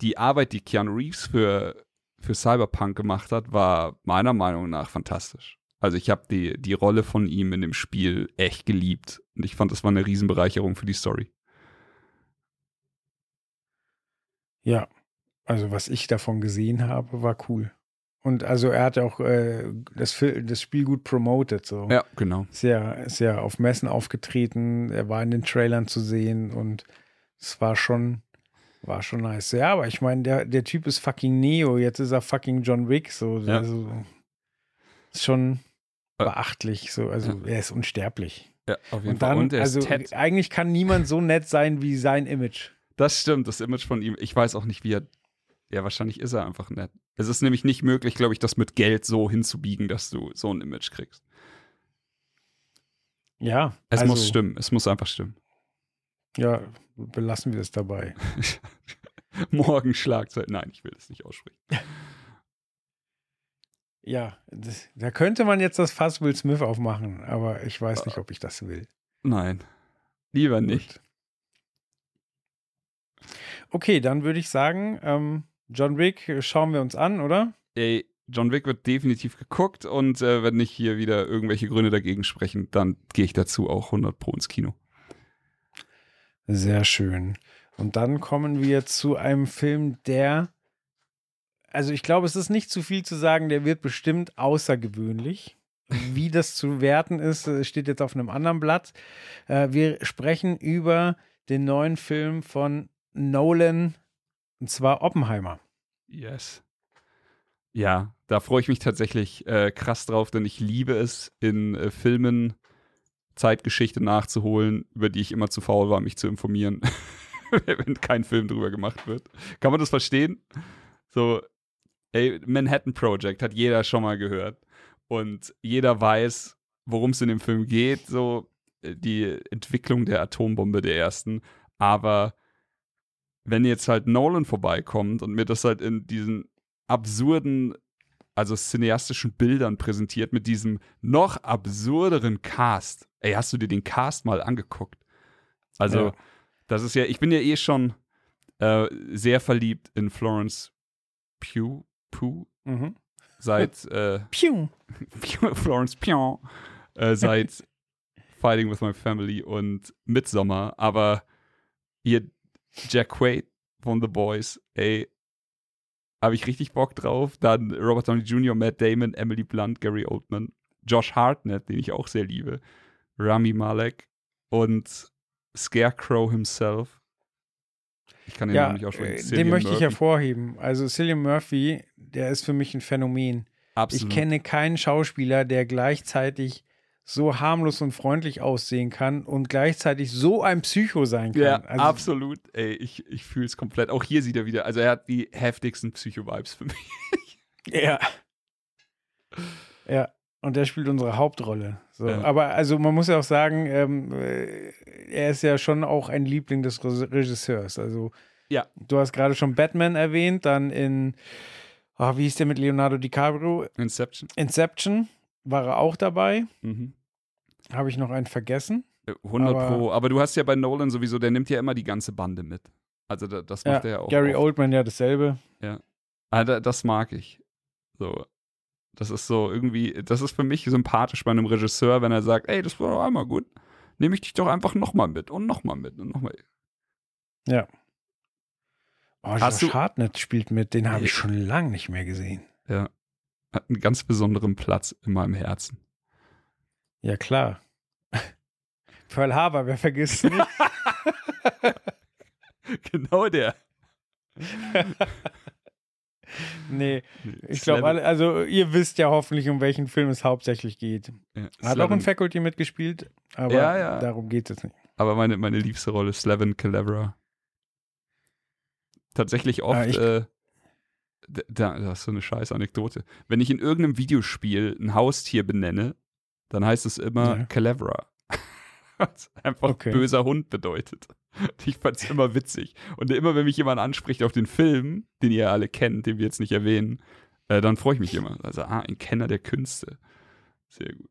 die Arbeit, die Keanu Reeves für, für Cyberpunk gemacht hat, war meiner Meinung nach fantastisch. Also ich habe die, die Rolle von ihm in dem Spiel echt geliebt und ich fand, das war eine Riesenbereicherung für die Story. Ja, also was ich davon gesehen habe, war cool. Und also er hat ja auch äh, das, das Spiel gut promoted. So. Ja, genau. Ist, ja, ist ja auf Messen aufgetreten, er war in den Trailern zu sehen und es war schon, war schon nice. Ja, aber ich meine, der, der Typ ist fucking Neo, jetzt ist er fucking John Wick. So, Ja. also ist schon beachtlich. So, also er ist unsterblich. Ja, auf jeden Und Fall. dann, Und er also eigentlich kann niemand so nett sein wie sein Image. Das stimmt, das Image von ihm. Ich weiß auch nicht, wie er. Ja, wahrscheinlich ist er einfach nett. Es ist nämlich nicht möglich, glaube ich, das mit Geld so hinzubiegen, dass du so ein Image kriegst. Ja, Es also, muss stimmen. Es muss einfach stimmen. Ja, belassen wir es dabei. Morgen Schlagzeit. Nein, ich will das nicht aussprechen. Ja, das, da könnte man jetzt das Fass Will Smith aufmachen, aber ich weiß nicht, ob ich das will. Nein. Lieber nicht. Okay, dann würde ich sagen, ähm, John Wick äh, schauen wir uns an, oder? Ey, John Wick wird definitiv geguckt und äh, wenn nicht hier wieder irgendwelche Gründe dagegen sprechen, dann gehe ich dazu auch 100 Pro ins Kino. Sehr schön. Und dann kommen wir zu einem Film, der, also ich glaube, es ist nicht zu viel zu sagen, der wird bestimmt außergewöhnlich. Wie das zu werten ist, äh, steht jetzt auf einem anderen Blatt. Äh, wir sprechen über den neuen Film von Nolan, und zwar Oppenheimer. Yes. Ja, da freue ich mich tatsächlich äh, krass drauf, denn ich liebe es, in äh, Filmen Zeitgeschichte nachzuholen, über die ich immer zu faul war, mich zu informieren, wenn kein Film drüber gemacht wird. Kann man das verstehen? So, ey, Manhattan Project hat jeder schon mal gehört. Und jeder weiß, worum es in dem Film geht, so äh, die Entwicklung der Atombombe der ersten. Aber wenn jetzt halt Nolan vorbeikommt und mir das halt in diesen absurden, also cineastischen Bildern präsentiert mit diesem noch absurderen Cast. Ey, hast du dir den Cast mal angeguckt? Also, Ja. Das ist ja, ich bin ja eh schon äh, sehr verliebt in Florence Pugh, Pugh Mhm. seit äh. Florence Pugh äh, seit Fighting with My Family und Midsommar, aber hier Jack Quaid von The Boys, ey, habe ich richtig Bock drauf. Dann Robert Downey Jr., Matt Damon, Emily Blunt, Gary Oldman, Josh Hartnett, den ich auch sehr liebe, Rami Malek und Scarecrow himself. Ich kann den Ja, Namen nicht äh, aussprechen. den möchte ich Murphy. hervorheben. Also Cillian Murphy, der ist für mich ein Phänomen. Absolut. Ich kenne keinen Schauspieler, der gleichzeitig so harmlos und freundlich aussehen kann und gleichzeitig so ein Psycho sein kann. Ja, also, absolut. Ey, ich, ich fühle es komplett. Auch hier sieht er wieder, also er hat die heftigsten Psycho-Vibes für mich. Ja. Ja. Und der spielt unsere Hauptrolle. So. Ja. Aber also man muss ja auch sagen, ähm, äh, er ist ja schon auch ein Liebling des Re- Regisseurs. Also Ja. du hast gerade schon Batman erwähnt, dann in, ah, wie hieß der mit Leonardo DiCaprio? Inception. Inception war er auch dabei. Mhm. Habe ich noch einen vergessen? Äh, 100 Aber- Pro. Aber du hast ja bei Nolan sowieso, der nimmt ja immer die ganze Bande mit. Also da, das macht er ja auch. Gary oft. Oldman ja dasselbe. Ah, da, das mag ich. So. Das ist so irgendwie, das ist für mich sympathisch bei einem Regisseur, wenn er sagt, ey, das war doch einmal gut. Nehme ich dich doch einfach nochmal mit und nochmal mit und nochmal. Ja. Oh, Hast du- Hartnett spielt mit, den habe ich schon lange nicht mehr gesehen. Ja. Hat einen ganz besonderen Platz in meinem Herzen. Ja, klar. Pearl Harbor, wer vergisst nicht? genau der. nee, ich glaube, also ihr wisst ja hoffentlich, um welchen Film es hauptsächlich geht. Ja, Hat auch in Faculty mitgespielt, aber Ja, ja. darum geht es nicht. Aber meine, meine liebste Rolle ist Slevin Calabra. Tatsächlich oft, Ah, ich- äh, da, das ist so eine scheiß Anekdote. Wenn ich in irgendeinem Videospiel ein Haustier benenne, dann heißt es immer Ja. Calabra. Was einfach Okay. böser Hund bedeutet. Ich fand's immer witzig. Und immer, wenn mich jemand anspricht auf den Film, den ihr alle kennt, den wir jetzt nicht erwähnen, äh, dann freue ich mich immer. Also, ah, ein Kenner der Künste. Sehr gut.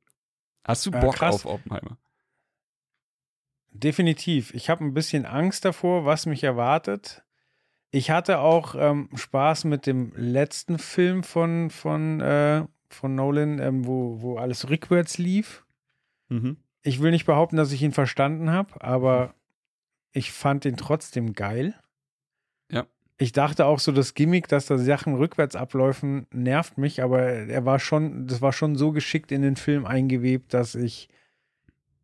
Hast du Ah, Bock krass. auf Oppenheimer? Definitiv. Ich habe ein bisschen Angst davor, was mich erwartet. Ich hatte auch ähm, Spaß mit dem letzten Film von, von, äh, von Nolan, ähm, wo, wo alles rückwärts lief. Mhm. Ich will nicht behaupten, dass ich ihn verstanden habe, aber ich fand ihn trotzdem geil. Ja. Ich dachte auch so, das Gimmick, dass da Sachen rückwärts abläufen, nervt mich, aber er war schon, das war schon so geschickt in den Film eingewebt, dass ich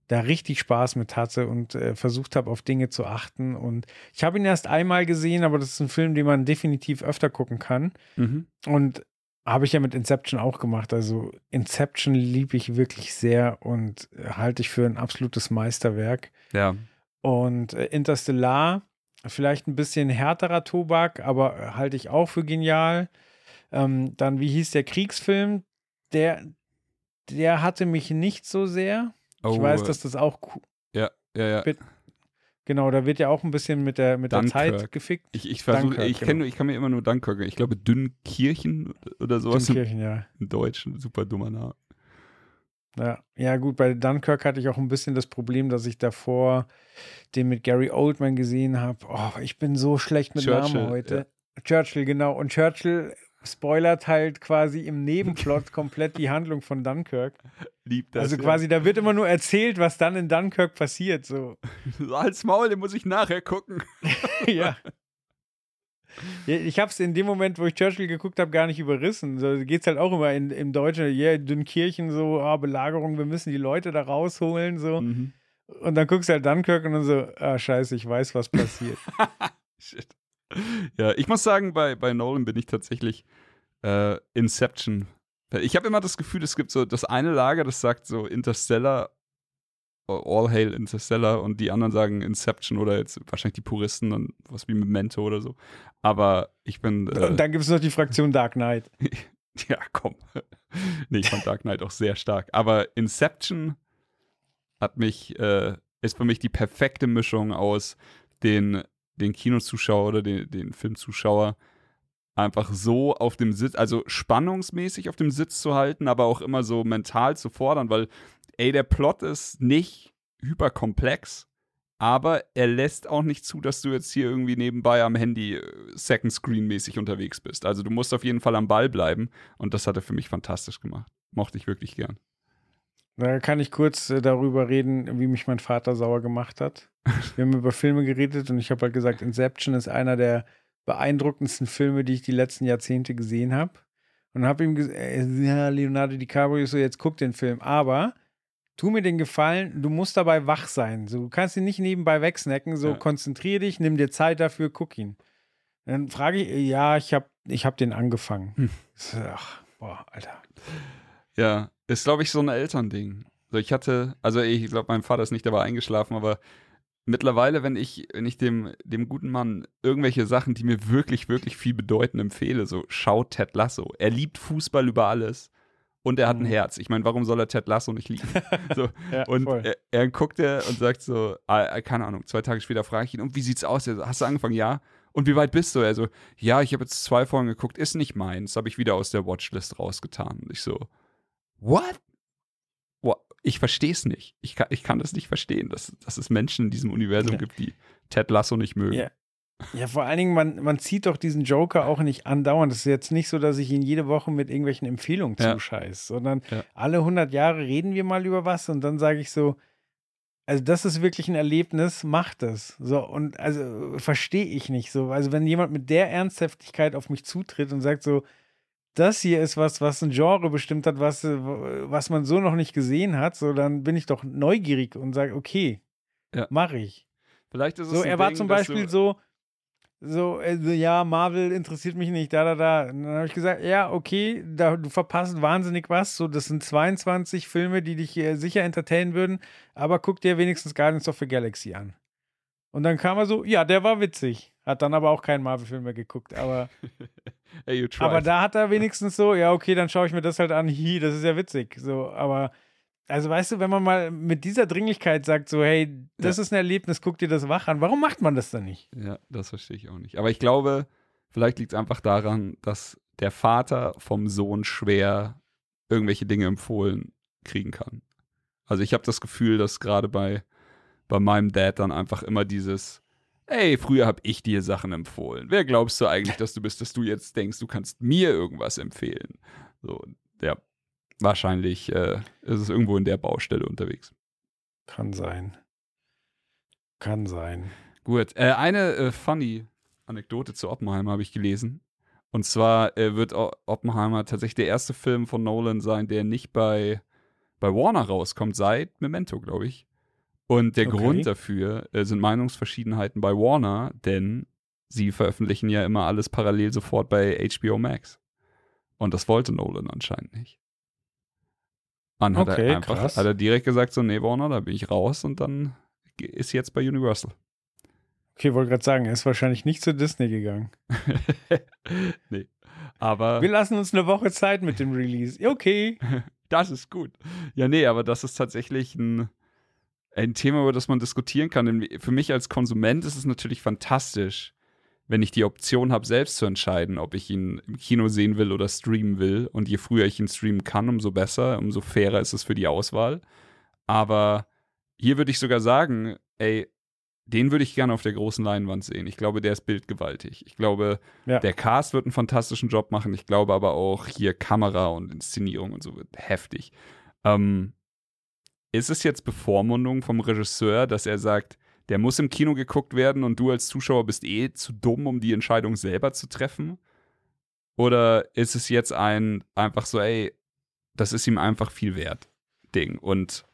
da richtig Spaß mit hatte und äh, versucht habe, auf Dinge zu achten. Und ich habe ihn erst einmal gesehen, aber das ist ein Film, den man definitiv öfter gucken kann. Mhm. Und habe ich ja mit Inception auch gemacht. Also Inception liebe ich wirklich sehr und äh, halte ich für ein absolutes Meisterwerk. Ja. Und äh, Interstellar, vielleicht ein bisschen härterer Tobak, aber äh, halte ich auch für genial. Ähm, dann, wie hieß der Kriegsfilm? Der, der hatte mich nicht so sehr. Ich Oh, weiß, dass das auch Ja, ja, ja. Genau, da wird ja auch ein bisschen mit der, mit der Zeit gefickt. Ich, ich versuche, Dunkirk, ich genau. kenne, ich kann mir immer nur Dunkirk. Ich glaube Dünnkirchen oder sowas im, Dunkirchen, ja. im Deutschen. Super dummer Name. Ja. ja, gut, bei Dunkirk hatte ich auch ein bisschen das Problem, dass ich davor den mit Gary Oldman gesehen habe. Oh, ich bin so schlecht mit Churchill, Namen heute. Churchill, genau. Und Churchill spoilert halt quasi im Nebenplot komplett die Handlung von Dunkirk. Lieb das. also ja. quasi, da wird immer nur erzählt, was dann in Dunkirk passiert. So. Als Maul, den muss ich nachher gucken. ja. Ja, Ich habe es in dem Moment, wo ich Churchill geguckt habe, gar nicht überrissen. So geht es halt auch immer in, im Deutschen, ja, yeah, Dünnkirchen, so, ah, Belagerung, wir müssen die Leute da rausholen, so. Mhm. Und dann guckst du halt Dunkirk und dann so, ah, scheiße, ich weiß, was passiert. Shit. Ja, ich muss sagen, bei, bei Nolan bin ich tatsächlich äh, Inception. Ich habe immer das Gefühl, es gibt so das eine Lager, das sagt so Interstellar, All Hail Interstellar und die anderen sagen Inception oder jetzt wahrscheinlich die Puristen dann was wie Memento oder so. Aber ich bin. Äh, und dann gibt es noch die Fraktion Dark Knight. ja, komm. nee, ich fand Dark Knight auch sehr stark. Aber Inception hat mich, äh, ist für mich die perfekte Mischung aus den, den Kinozuschauer oder den, den Filmzuschauer einfach so auf dem Sitz, also spannungsmäßig auf dem Sitz zu halten, aber auch immer so mental zu fordern, weil, ey, der Plot ist nicht hyperkomplex, aber er lässt auch nicht zu, dass du jetzt hier irgendwie nebenbei am Handy äh, Second Screen mäßig unterwegs bist. Also du musst auf jeden Fall am Ball bleiben und das hat er für mich fantastisch gemacht. Mochte ich wirklich gern. Da kann ich kurz äh, darüber reden, wie mich mein Vater sauer gemacht hat. Wir haben über Filme geredet und ich habe halt gesagt, Inception ist einer der beeindruckendsten Filme, die ich die letzten Jahrzehnte gesehen habe. Und habe ihm gesagt, äh, ja, Leonardo DiCaprio, so jetzt guck den Film. Aber tu mir den Gefallen, du musst dabei wach sein. So, du kannst ihn nicht nebenbei wegsnacken. So, ja. konzentrier dich, nimm dir Zeit dafür, guck ihn. Dann frage ich, ja, ich habe ich hab den angefangen. Hm. Ach, boah, Alter. Ja, ist, glaube ich, so ein Elternding. So, ich hatte, also ich glaube, mein Vater ist nicht dabei eingeschlafen, aber mittlerweile, wenn ich, wenn ich dem, dem guten Mann irgendwelche Sachen, die mir wirklich, wirklich viel bedeuten, empfehle, so schaut Ted Lasso. Er liebt Fußball über alles und er hat ein mhm. Herz. Ich meine, warum soll er Ted Lasso nicht lieben? So, ja, und er, er, guckt er und sagt so, ah, keine Ahnung, zwei Tage später frage ich ihn, und wie sieht's aus? So, Hast du angefangen? Ja. Und wie weit bist du? Er so, ja, ich habe jetzt zwei Folgen geguckt, ist nicht meins, habe ich wieder aus der Watchlist rausgetan. Und ich so, what? ich verstehe es nicht. Ich kann, ich kann das nicht verstehen, dass, dass es Menschen in diesem Universum ja. gibt, die Ted Lasso nicht mögen. Ja. Ja, vor allen Dingen, man, man zieht doch diesen Joker auch nicht andauernd. Es ist jetzt nicht so, dass ich ihn jede Woche mit irgendwelchen Empfehlungen ja. zuscheiß, sondern ja. alle 100 Jahre reden wir mal über was und dann sage ich so, also das ist wirklich ein Erlebnis, macht das. So, und also verstehe ich nicht so. Also wenn jemand mit der Ernsthaftigkeit auf mich zutritt und sagt so, das hier ist was, was ein Genre bestimmt hat, was, äh, was man so noch nicht gesehen hat, so dann bin ich doch neugierig und sage, okay, ja. mache ich. Vielleicht ist es so. Er war Ding, zum Beispiel so, so, also, ja, Marvel interessiert mich nicht, da, da, da. Und dann habe ich gesagt, ja, okay, da, du verpasst wahnsinnig was. So, das sind 22 Filme, die dich äh, sicher entertainen würden, aber guck dir wenigstens Guardians of the Galaxy an. Und dann kam er so, ja, der war witzig. Hat dann aber auch keinen Marvel-Film mehr geguckt, aber. hey, aber da hat er wenigstens so, ja, okay, dann schaue ich mir das halt an. Hi, das ist ja witzig. So, aber. Also weißt du, wenn man mal mit dieser Dringlichkeit sagt, so, hey, das ja. ist ein Erlebnis, guck dir das wach an, warum macht man das dann nicht? Ja, das verstehe ich auch nicht. Aber ich glaube, vielleicht liegt es einfach daran, dass der Vater vom Sohn schwer irgendwelche Dinge empfohlen kriegen kann. Also ich habe das Gefühl, dass gerade bei, bei meinem Dad dann einfach immer dieses, Ey, früher habe ich dir Sachen empfohlen. Wer glaubst du eigentlich, dass du bist, dass du jetzt denkst, du kannst mir irgendwas empfehlen? So, ja, wahrscheinlich äh, ist es irgendwo in der Baustelle unterwegs. Kann sein. Kann sein. Gut, äh, eine äh, funny Anekdote zu Oppenheimer habe ich gelesen. Und zwar äh, wird Oppenheimer tatsächlich der erste Film von Nolan sein, der nicht bei, bei Warner rauskommt, seit Memento, glaube ich. Und der okay. Grund dafür äh, sind Meinungsverschiedenheiten bei Warner, denn sie veröffentlichen ja immer alles parallel sofort bei HBO Max. Und das wollte Nolan anscheinend nicht. Dann hat okay, er einfach krass. hat er direkt gesagt, so, nee, Warner, da bin ich raus und dann ist jetzt bei Universal. Okay, wollte gerade sagen, er ist wahrscheinlich nicht zu Disney gegangen. nee. Aber. Wir lassen uns eine Woche Zeit mit dem Release. Okay. das ist gut. Ja, nee, aber das ist tatsächlich ein ein Thema, über das man diskutieren kann. Denn für mich als Konsument ist es natürlich fantastisch, wenn ich die Option habe, selbst zu entscheiden, ob ich ihn im Kino sehen will oder streamen will. Und je früher ich ihn streamen kann, umso besser, umso fairer ist es für die Auswahl. Aber hier würde ich sogar sagen, ey, den würde ich gerne auf der großen Leinwand sehen. Ich glaube, der ist bildgewaltig. Ich glaube, ja. der Cast wird einen fantastischen Job machen. Ich glaube aber auch hier Kamera und Inszenierung und so wird heftig. Ähm, ist es jetzt Bevormundung vom Regisseur, dass er sagt, der muss im Kino geguckt werden und du als Zuschauer bist eh zu dumm, um die Entscheidung selber zu treffen? Oder ist es jetzt ein einfach so, ey, das ist ihm einfach viel wert, Ding und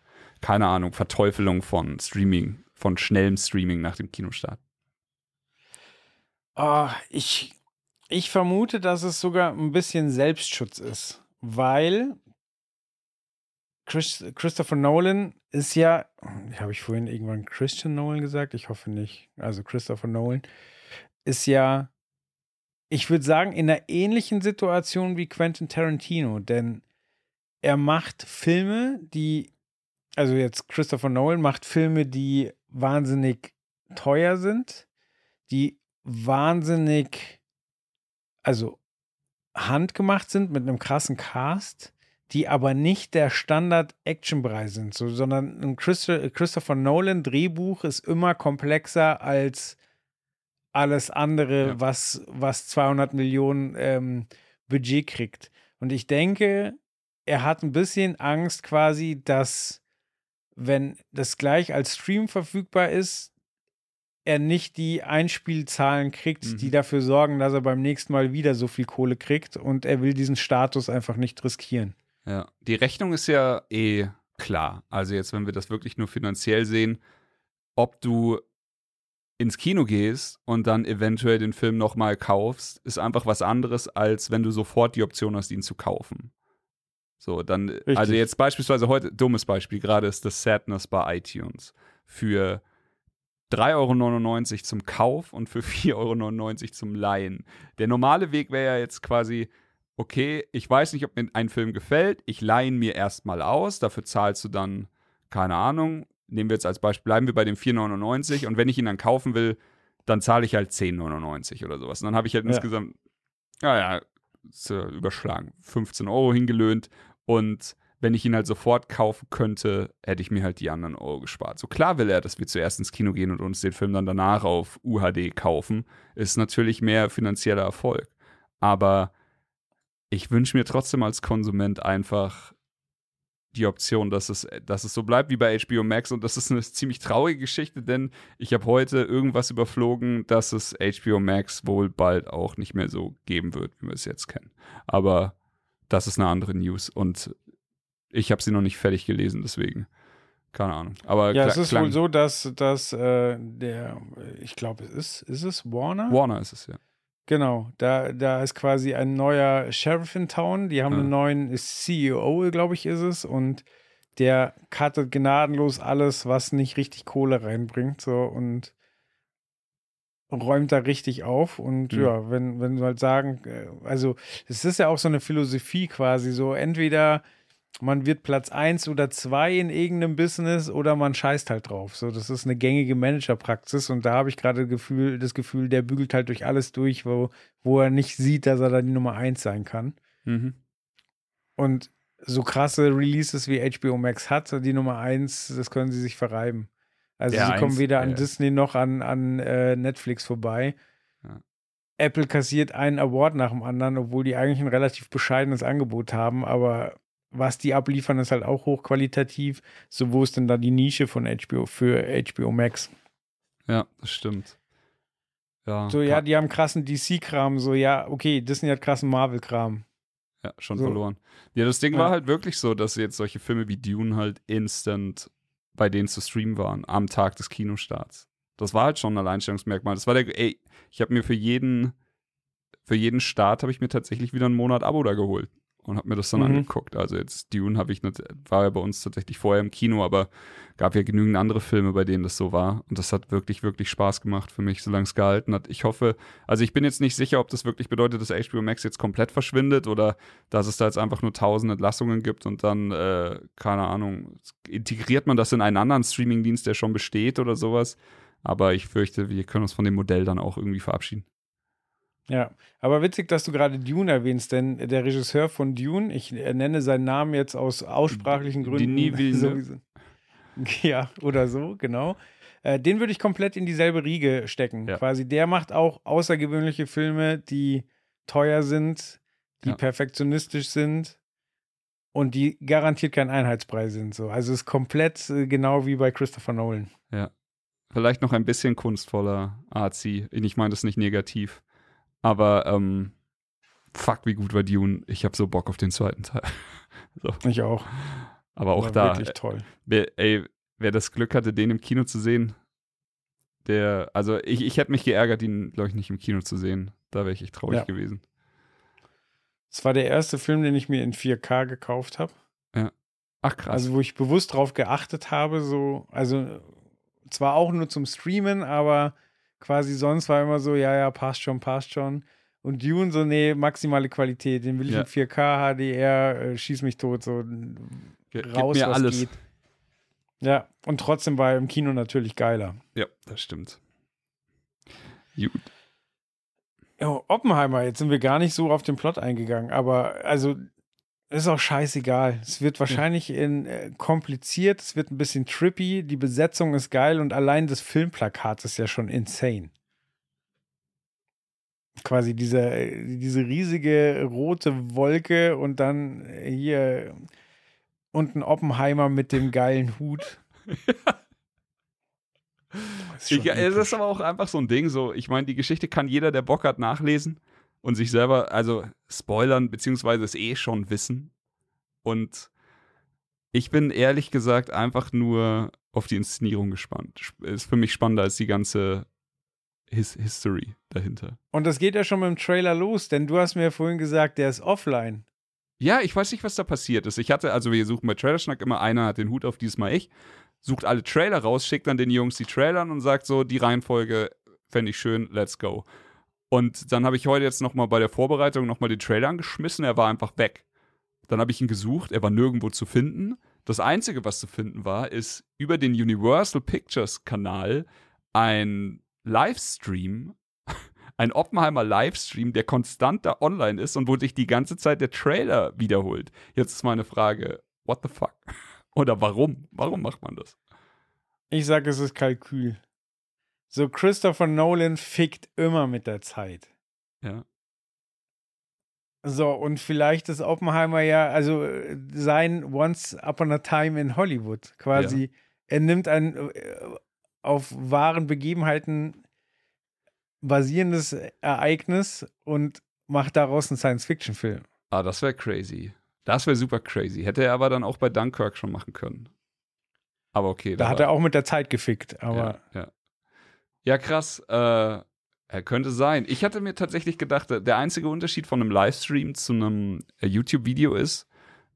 keine Ahnung, Verteufelung von Streaming, von schnellem Streaming nach dem Kinostart? Oh, ich, ich vermute, dass es sogar ein bisschen Selbstschutz ist, weil Chris, Christopher Nolan ist ja, habe ich vorhin irgendwann Christian Nolan gesagt? Ich hoffe nicht. Also Christopher Nolan ist ja, ich würde sagen, in einer ähnlichen Situation wie Quentin Tarantino, denn er macht Filme, die, also jetzt Christopher Nolan macht Filme, die wahnsinnig teuer sind, die wahnsinnig, also handgemacht sind mit einem krassen Cast die aber nicht der Standard-Action-Brei sind, so, sondern ein Christopher Nolan Drehbuch ist immer komplexer als alles andere, ja. was, was 200 Millionen ähm, Budget kriegt. Und ich denke, er hat ein bisschen Angst quasi, dass wenn das gleich als Stream verfügbar ist, er nicht die Einspielzahlen kriegt, mhm. die dafür sorgen, dass er beim nächsten Mal wieder so viel Kohle kriegt und er will diesen Status einfach nicht riskieren. Ja, die Rechnung ist ja eh klar. Also jetzt, wenn wir das wirklich nur finanziell sehen, ob du ins Kino gehst und dann eventuell den Film nochmal kaufst, ist einfach was anderes, als wenn du sofort die Option hast, ihn zu kaufen. So, dann, Richtig. also jetzt beispielsweise heute, dummes Beispiel, gerade ist das Sadness bei iTunes. Für 3,99 Euro zum Kauf und für 4,99 Euro zum Leihen. Der normale Weg wäre ja jetzt quasi, okay, ich weiß nicht, ob mir ein Film gefällt, ich leihe ihn mir erstmal aus, dafür zahlst du dann, keine Ahnung, nehmen wir jetzt als Beispiel, bleiben wir bei dem 4,99 und wenn ich ihn dann kaufen will, dann zahle ich halt 10,99 oder sowas. Und dann habe ich halt ja. insgesamt, naja, ja, überschlagen, 15 Euro hingelöhnt und wenn ich ihn halt sofort kaufen könnte, hätte ich mir halt die anderen Euro gespart. So klar will er, dass wir zuerst ins Kino gehen und uns den Film dann danach auf UHD kaufen. Ist natürlich mehr finanzieller Erfolg. Aber ich wünsche mir trotzdem als Konsument einfach die Option, dass es, dass es so bleibt wie bei HBO Max. Und das ist eine ziemlich traurige Geschichte, denn ich habe heute irgendwas überflogen, dass es HBO Max wohl bald auch nicht mehr so geben wird, wie wir es jetzt kennen. Aber das ist eine andere News. Und ich habe sie noch nicht fertig gelesen, deswegen. Keine Ahnung. Aber ja, es ist wohl so, dass, dass äh, der, ich glaube, es ist, ist es Warner? Warner ist es, ja. Genau, da, da ist quasi ein neuer Sheriff in Town. Die haben ja. einen neuen CEO, glaube ich, ist es. Und der cuttet gnadenlos alles, was nicht richtig Kohle reinbringt. So und räumt da richtig auf. Und mhm. ja, wenn, wenn du halt sagen, äh, also es ist ja auch so eine Philosophie quasi, so entweder man wird Platz 1 oder 2 in irgendeinem Business oder man scheißt halt drauf. So, das ist eine gängige Managerpraxis und da habe ich gerade Gefühl, das Gefühl, der bügelt halt durch alles durch, wo, wo er nicht sieht, dass er da die Nummer 1 sein kann. Mhm. Und so krasse Releases wie HBO Max hat, die Nummer 1, das können sie sich verreiben. Also der sie kommen weder an Disney noch an, an äh, Netflix vorbei. Ja. Apple kassiert einen Award nach dem anderen, obwohl die eigentlich ein relativ bescheidenes Angebot haben, aber was die abliefern, ist halt auch hochqualitativ. So, wo ist denn da die Nische von HBO für HBO Max? Ja, das stimmt. Ja, so, ja, die haben krassen DC-Kram, so, ja, okay, Disney hat krassen Marvel-Kram. Ja, schon so. verloren. Ja, das Ding ja. war halt wirklich so, dass jetzt solche Filme wie Dune halt instant bei denen zu streamen waren, am Tag des Kinostarts. Das war halt schon ein Alleinstellungsmerkmal. Das war der, ey, ich habe mir für jeden, für jeden Start habe ich mir tatsächlich wieder einen Monat Abo da geholt und habe mir das dann mhm. angeguckt. Also jetzt Dune habe ich nicht, war ja bei uns tatsächlich vorher im Kino, aber gab ja genügend andere Filme, bei denen das so war. Und das hat wirklich, wirklich Spaß gemacht für mich, solange es gehalten hat. Ich hoffe, also ich bin jetzt nicht sicher, ob das wirklich bedeutet, dass HBO Max jetzt komplett verschwindet oder dass es da jetzt einfach nur tausend Entlassungen gibt und dann, äh, keine Ahnung, integriert man das in einen anderen Streamingdienst, der schon besteht oder sowas. Aber ich fürchte, wir können uns von dem Modell dann auch irgendwie verabschieden. Ja, aber witzig, dass du gerade Dune erwähnst, denn der Regisseur von Dune, ich nenne seinen Namen jetzt aus aussprachlichen Gründen. Die Villeneuve. Ja, oder so, genau. Äh, den würde ich komplett in dieselbe Riege stecken. Ja. Quasi, der macht auch außergewöhnliche Filme, die teuer sind, die ja. perfektionistisch sind und die garantiert kein Einheitspreis sind. So. Also es ist komplett äh, genau wie bei Christopher Nolan. Ja. Vielleicht noch ein bisschen kunstvoller Arzi. Ich meine das nicht negativ. Aber ähm, fuck, wie gut war Dune. Ich habe so Bock auf den zweiten Teil. so. Ich auch. Aber auch war da. Wirklich äh, toll. Wer, ey, wer das Glück hatte, den im Kino zu sehen, der, also ich, ich hätte mich geärgert, ihn, glaube ich, nicht im Kino zu sehen. Da wäre ich echt traurig ja. gewesen. Es war der erste Film, den ich mir in 4K gekauft habe. Ja. Ach krass. Also wo ich bewusst drauf geachtet habe, so, also zwar auch nur zum Streamen, aber quasi sonst war immer so, ja, ja, passt schon, passt schon. Und Dune so, nee, maximale Qualität, den will ich ja. in 4K, HDR, äh, schieß mich tot, so Ge raus, mir was alles. geht. Ja, und trotzdem war er im Kino natürlich geiler. Ja, das stimmt. Gut. Oh, Oppenheimer, jetzt sind wir gar nicht so auf den Plot eingegangen, aber also Ist auch scheißegal. Es wird wahrscheinlich in, äh, kompliziert, es wird ein bisschen trippy, die Besetzung ist geil und allein das Filmplakat ist ja schon insane. Quasi diese, äh, diese riesige rote Wolke und dann hier unten Oppenheimer mit dem geilen Hut. Das ist, ich, das ist aber auch einfach so ein Ding. So, ich meine, die Geschichte kann jeder, der Bock hat, nachlesen und sich selber, also spoilern, beziehungsweise es eh schon wissen. Und ich bin ehrlich gesagt einfach nur auf die Inszenierung gespannt. Ist für mich spannender als die ganze His History dahinter. Und das geht ja schon mit dem Trailer los, denn du hast mir ja vorhin gesagt, der ist offline. Ja, ich weiß nicht, was da passiert ist. Ich hatte, also wir suchen bei Trailerschnack immer, einer hat den Hut auf, diesmal ich sucht alle Trailer raus, schickt dann den Jungs die Trailer und sagt so, die Reihenfolge fände ich schön, let's go. Und dann habe ich heute jetzt nochmal bei der Vorbereitung nochmal den Trailer angeschmissen, er war einfach weg. Dann habe ich ihn gesucht, er war nirgendwo zu finden. Das Einzige, was zu finden war, ist über den Universal Pictures Kanal ein Livestream, ein Oppenheimer Livestream, der konstant da online ist und wo sich die ganze Zeit der Trailer wiederholt. Jetzt ist meine Frage, what the fuck? Oder warum? Warum macht man das? Ich sage, es ist Kalkül. So, Christopher Nolan fickt immer mit der Zeit. Ja. So, und vielleicht ist Oppenheimer ja, also sein Once Upon a Time in Hollywood quasi. Ja. Er nimmt ein äh, auf wahren Begebenheiten basierendes Ereignis und macht daraus einen Science-Fiction-Film. Ah, das wäre crazy. Das wäre super crazy. Hätte er aber dann auch bei Dunkirk schon machen können. Aber okay. Da hat er auch mit der Zeit gefickt, aber. Ja, ja. Ja krass. Äh, er könnte sein. Ich hatte mir tatsächlich gedacht, der einzige Unterschied von einem Livestream zu einem äh, YouTube-Video ist,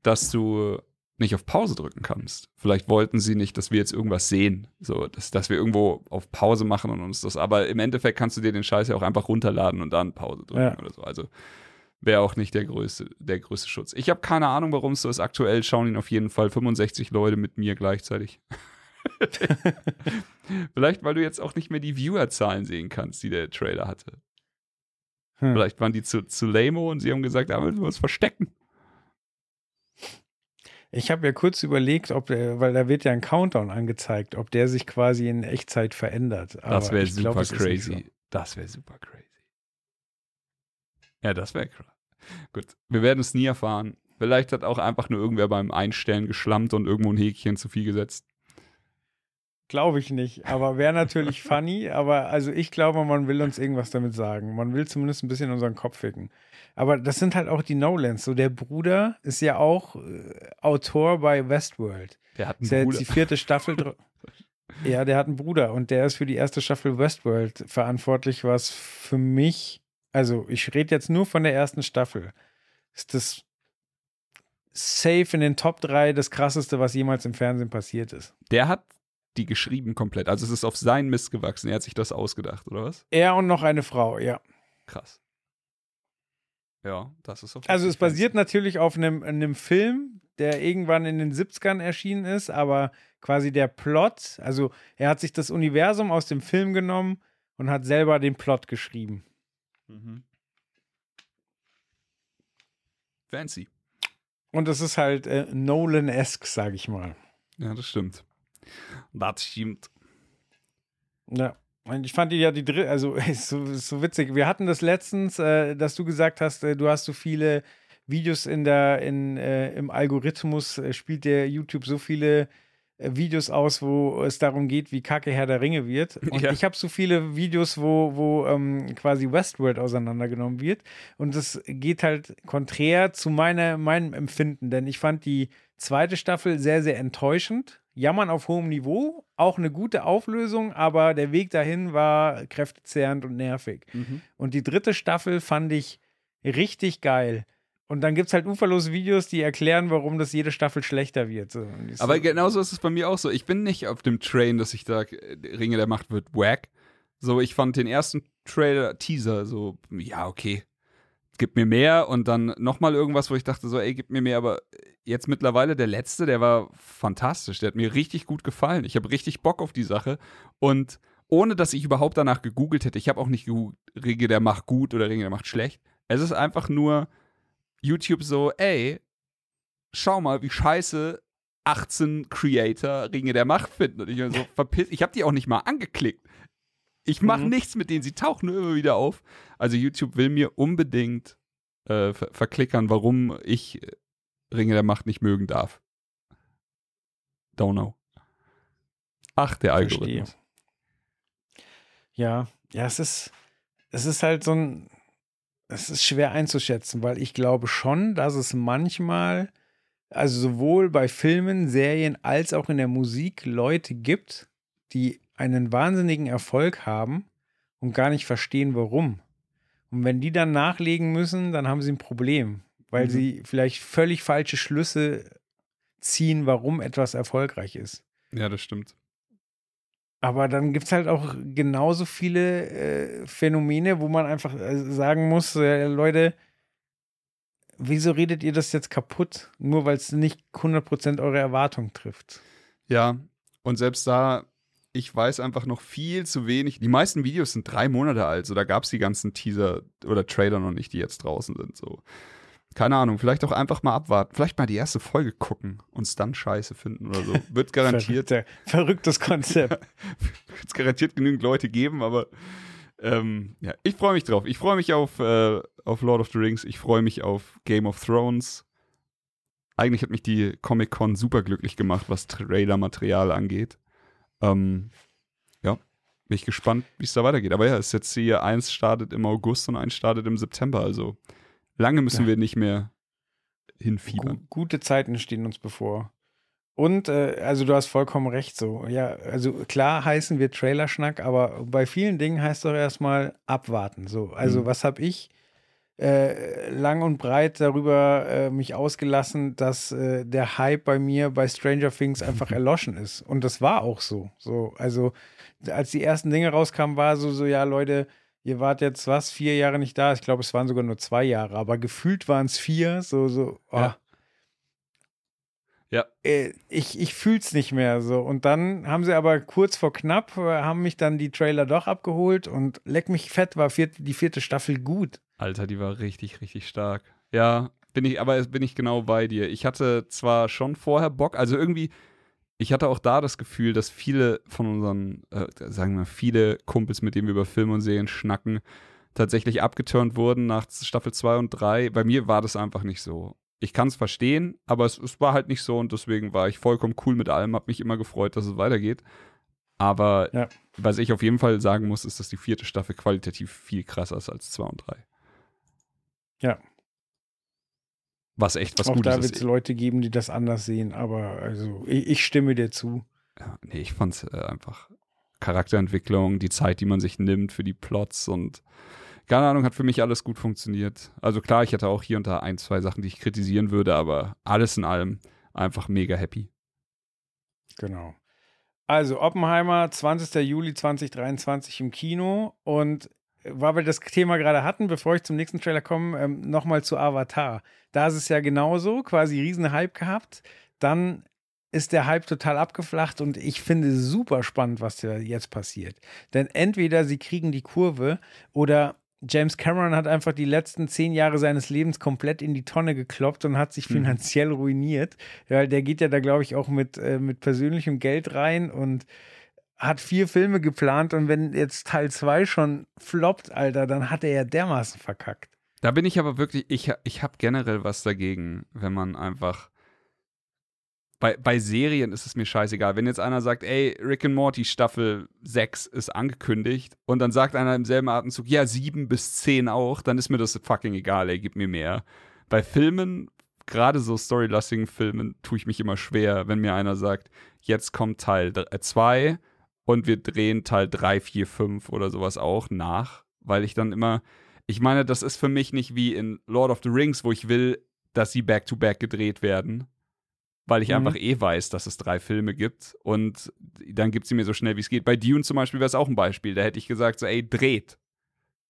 dass du nicht auf Pause drücken kannst. Vielleicht wollten sie nicht, dass wir jetzt irgendwas sehen, so dass, dass wir irgendwo auf Pause machen und uns das. Aber im Endeffekt kannst du dir den Scheiß ja auch einfach runterladen und dann Pause drücken ja. oder so. Also wäre auch nicht der größte, der größte Schutz. Ich habe keine Ahnung, warum es so ist. Aktuell schauen ihn auf jeden Fall 65 Leute mit mir gleichzeitig. Vielleicht, weil du jetzt auch nicht mehr die Viewerzahlen sehen kannst, die der Trailer hatte. Hm. Vielleicht waren die zu, zu lame und sie haben gesagt, da müssen wir uns verstecken. Ich habe ja kurz überlegt, ob der, weil da wird ja ein Countdown angezeigt, ob der sich quasi in Echtzeit verändert. Aber das wäre super glaub, crazy. So. Das wäre super crazy. Ja, das wäre krass. Gut, wir werden es nie erfahren. Vielleicht hat auch einfach nur irgendwer beim Einstellen geschlammt und irgendwo ein Häkchen zu viel gesetzt. Glaube ich nicht, aber wäre natürlich funny. Aber also ich glaube, man will uns irgendwas damit sagen. Man will zumindest ein bisschen unseren Kopf ficken. Aber das sind halt auch die Nolans. So der Bruder ist ja auch äh, Autor bei Westworld. Der hat einen ist Bruder. Jetzt die vierte Staffel. ja, der hat einen Bruder und der ist für die erste Staffel Westworld verantwortlich, was für mich also ich rede jetzt nur von der ersten Staffel, ist das safe in den Top 3 das krasseste, was jemals im Fernsehen passiert ist. Der hat die geschrieben komplett. Also es ist auf seinen Mist gewachsen. Er hat sich das ausgedacht, oder was? Er und noch eine Frau, ja. Krass. Ja, das ist auf Also es basiert natürlich auf einem, einem Film, der irgendwann in den 70ern erschienen ist, aber quasi der Plot, also er hat sich das Universum aus dem Film genommen und hat selber den Plot geschrieben. Mhm. Fancy. Und es ist halt äh, Nolan-esque, sag ich mal. Ja, das stimmt. Das stimmt. Ja. Ich fand die ja die dritte, also ist so, ist so witzig. Wir hatten das letztens, äh, dass du gesagt hast, äh, du hast so viele Videos in der, in, äh, im Algorithmus, äh, spielt der YouTube so viele äh, Videos aus, wo es darum geht, wie kacke Herr der Ringe wird. Und ja. ich habe so viele Videos, wo, wo ähm, quasi Westworld auseinandergenommen wird. Und das geht halt konträr zu meiner, meinem Empfinden, denn ich fand die zweite Staffel sehr, sehr enttäuschend. Jammern auf hohem Niveau, auch eine gute Auflösung, aber der Weg dahin war kräftezehrend und nervig. Mhm. Und die dritte Staffel fand ich richtig geil. Und dann gibt es halt uferlose Videos, die erklären, warum das jede Staffel schlechter wird. So. Aber so, genauso ist es bei mir auch so. Ich bin nicht auf dem Train, dass ich sage, Ringe der Macht wird wack. So, ich fand den ersten Trailer, Teaser, so, ja, okay. Gib mir mehr und dann nochmal irgendwas, wo ich dachte, so, ey, gib mir mehr. Aber jetzt mittlerweile der letzte, der war fantastisch. Der hat mir richtig gut gefallen. Ich habe richtig Bock auf die Sache. Und ohne dass ich überhaupt danach gegoogelt hätte, ich habe auch nicht gegoogelt, Ringe der Macht gut oder Ringe der Macht schlecht. Es ist einfach nur YouTube so, ey, schau mal, wie scheiße 18 Creator Ringe der Macht finden. Und ich bin so verpisst. Ich habe die auch nicht mal angeklickt. Ich mache Mhm. nichts mit denen. Sie tauchen nur immer wieder auf. Also YouTube will mir unbedingt äh, ver verklickern, warum ich äh, Ringe der Macht nicht mögen darf. Don't know. Ach, der. Algorithmus. Ja, ja, es ist, es ist halt so ein, es ist schwer einzuschätzen, weil ich glaube schon, dass es manchmal, also sowohl bei Filmen, Serien als auch in der Musik Leute gibt, die einen wahnsinnigen Erfolg haben und gar nicht verstehen, warum. Und wenn die dann nachlegen müssen, dann haben sie ein Problem, weil Mhm. sie vielleicht völlig falsche Schlüsse ziehen, warum etwas erfolgreich ist. Ja, das stimmt. Aber dann gibt es halt auch genauso viele äh, Phänomene, wo man einfach äh, sagen muss, äh, Leute, wieso redet ihr das jetzt kaputt? Nur weil es nicht 100% eure Erwartung trifft. Ja, und selbst da, ich weiß einfach noch viel zu wenig. Die meisten Videos sind drei Monate alt, so da gab es die ganzen Teaser oder Trailer noch nicht, die jetzt draußen sind. So. Keine Ahnung, vielleicht auch einfach mal abwarten. Vielleicht mal die erste Folge gucken und es dann scheiße finden oder so. Wird garantiert, Verrückter, verrücktes Konzept. wird's garantiert genügend Leute geben, aber ähm, ja, ich freue mich drauf. Ich freue mich auf, äh, auf Lord of the Rings, ich freue mich auf Game of Thrones. Eigentlich hat mich die Comic-Con super glücklich gemacht, was Trailer-Material angeht. Ähm, ja, bin ich gespannt, wie es da weitergeht. Aber ja, es ist jetzt hier, eins startet im August und eins startet im September. Also lange müssen Ja. wir nicht mehr hinfiebern. Gu gute Zeiten stehen uns bevor. Und, äh, also du hast vollkommen recht so. Ja, also klar heißen wir Trailerschnack, aber bei vielen Dingen heißt doch erstmal abwarten. So, also Mhm. was habe ich äh, lang und breit darüber äh, mich ausgelassen, dass äh, der Hype bei mir bei Stranger Things einfach erloschen ist. Und das war auch so. So, also als die ersten Dinge rauskamen, war so, so, ja, Leute, ihr wart jetzt was, vier Jahre nicht da. Ich glaube, es waren sogar nur zwei Jahre, aber gefühlt waren es vier. So, so, oh. Ja. Ja. Äh, ich, ich fühl's nicht mehr so. Und dann haben sie aber kurz vor knapp, äh, haben mich dann die Trailer doch abgeholt und leck mich fett, war vierte, die vierte Staffel gut. Alter, die war richtig, richtig stark. Ja, bin ich, aber bin ich genau bei dir. Ich hatte zwar schon vorher Bock, also irgendwie, ich hatte auch da das Gefühl, dass viele von unseren, äh, sagen wir mal, viele Kumpels, mit denen wir über Filme und Serien schnacken, tatsächlich abgeturnt wurden nach Staffel 2 und 3. Bei mir war das einfach nicht so. Ich kann es verstehen, aber es, es war halt nicht so und deswegen war ich vollkommen cool mit allem, hab mich immer gefreut, dass es weitergeht. Aber Ja. was ich auf jeden Fall sagen muss, ist, dass die vierte Staffel qualitativ viel krasser ist als 2 und 3. Ja. Was echt was Auch Gutes da wird ist. es Leute geben, die das anders sehen, aber also ich, ich stimme dir zu. Ja, nee, ich fand's äh, einfach Charakterentwicklung, die Zeit, die man sich nimmt für die Plots und keine Ahnung, hat für mich alles gut funktioniert. Also klar, ich hatte auch hier und da ein, zwei Sachen, die ich kritisieren würde, aber alles in allem einfach mega happy. Genau. Also Oppenheimer, 20. Juli 2023 im Kino und weil wir das Thema gerade hatten, bevor ich zum nächsten Trailer komme, ähm, nochmal zu Avatar. Da ist es ja genauso, quasi riesen Hype gehabt. Dann ist der Hype total abgeflacht und ich finde super spannend, was da jetzt passiert. Denn entweder sie kriegen die Kurve oder James Cameron hat einfach die letzten zehn Jahre seines Lebens komplett in die Tonne gekloppt und hat sich Mhm. finanziell ruiniert. Ja, der geht ja da, glaube ich, auch mit, äh, mit persönlichem Geld rein und hat vier Filme geplant und wenn jetzt Teil zwei schon floppt, Alter, dann hat er ja dermaßen verkackt. Da bin ich aber wirklich, ich, ich habe generell was dagegen, wenn man einfach. Bei, bei Serien ist es mir scheißegal. Wenn jetzt einer sagt, ey, Rick and Morty Staffel 6 ist angekündigt und dann sagt einer im selben Atemzug, ja, 7 bis 10 auch, dann ist mir das fucking egal, ey, gib mir mehr. Bei Filmen, gerade so storylastigen Filmen, tue ich mich immer schwer, wenn mir einer sagt, jetzt kommt Teil 2 und wir drehen Teil 3, 4, 5 oder sowas auch nach, weil ich dann immer, ich meine, das ist für mich nicht wie in Lord of the Rings, wo ich will, dass sie back-to-back gedreht werden, weil ich Mhm. einfach eh weiß, dass es drei Filme gibt und dann gibt sie mir so schnell, wie es geht. Bei Dune zum Beispiel wäre es auch ein Beispiel, da hätte ich gesagt, so, ey, dreht.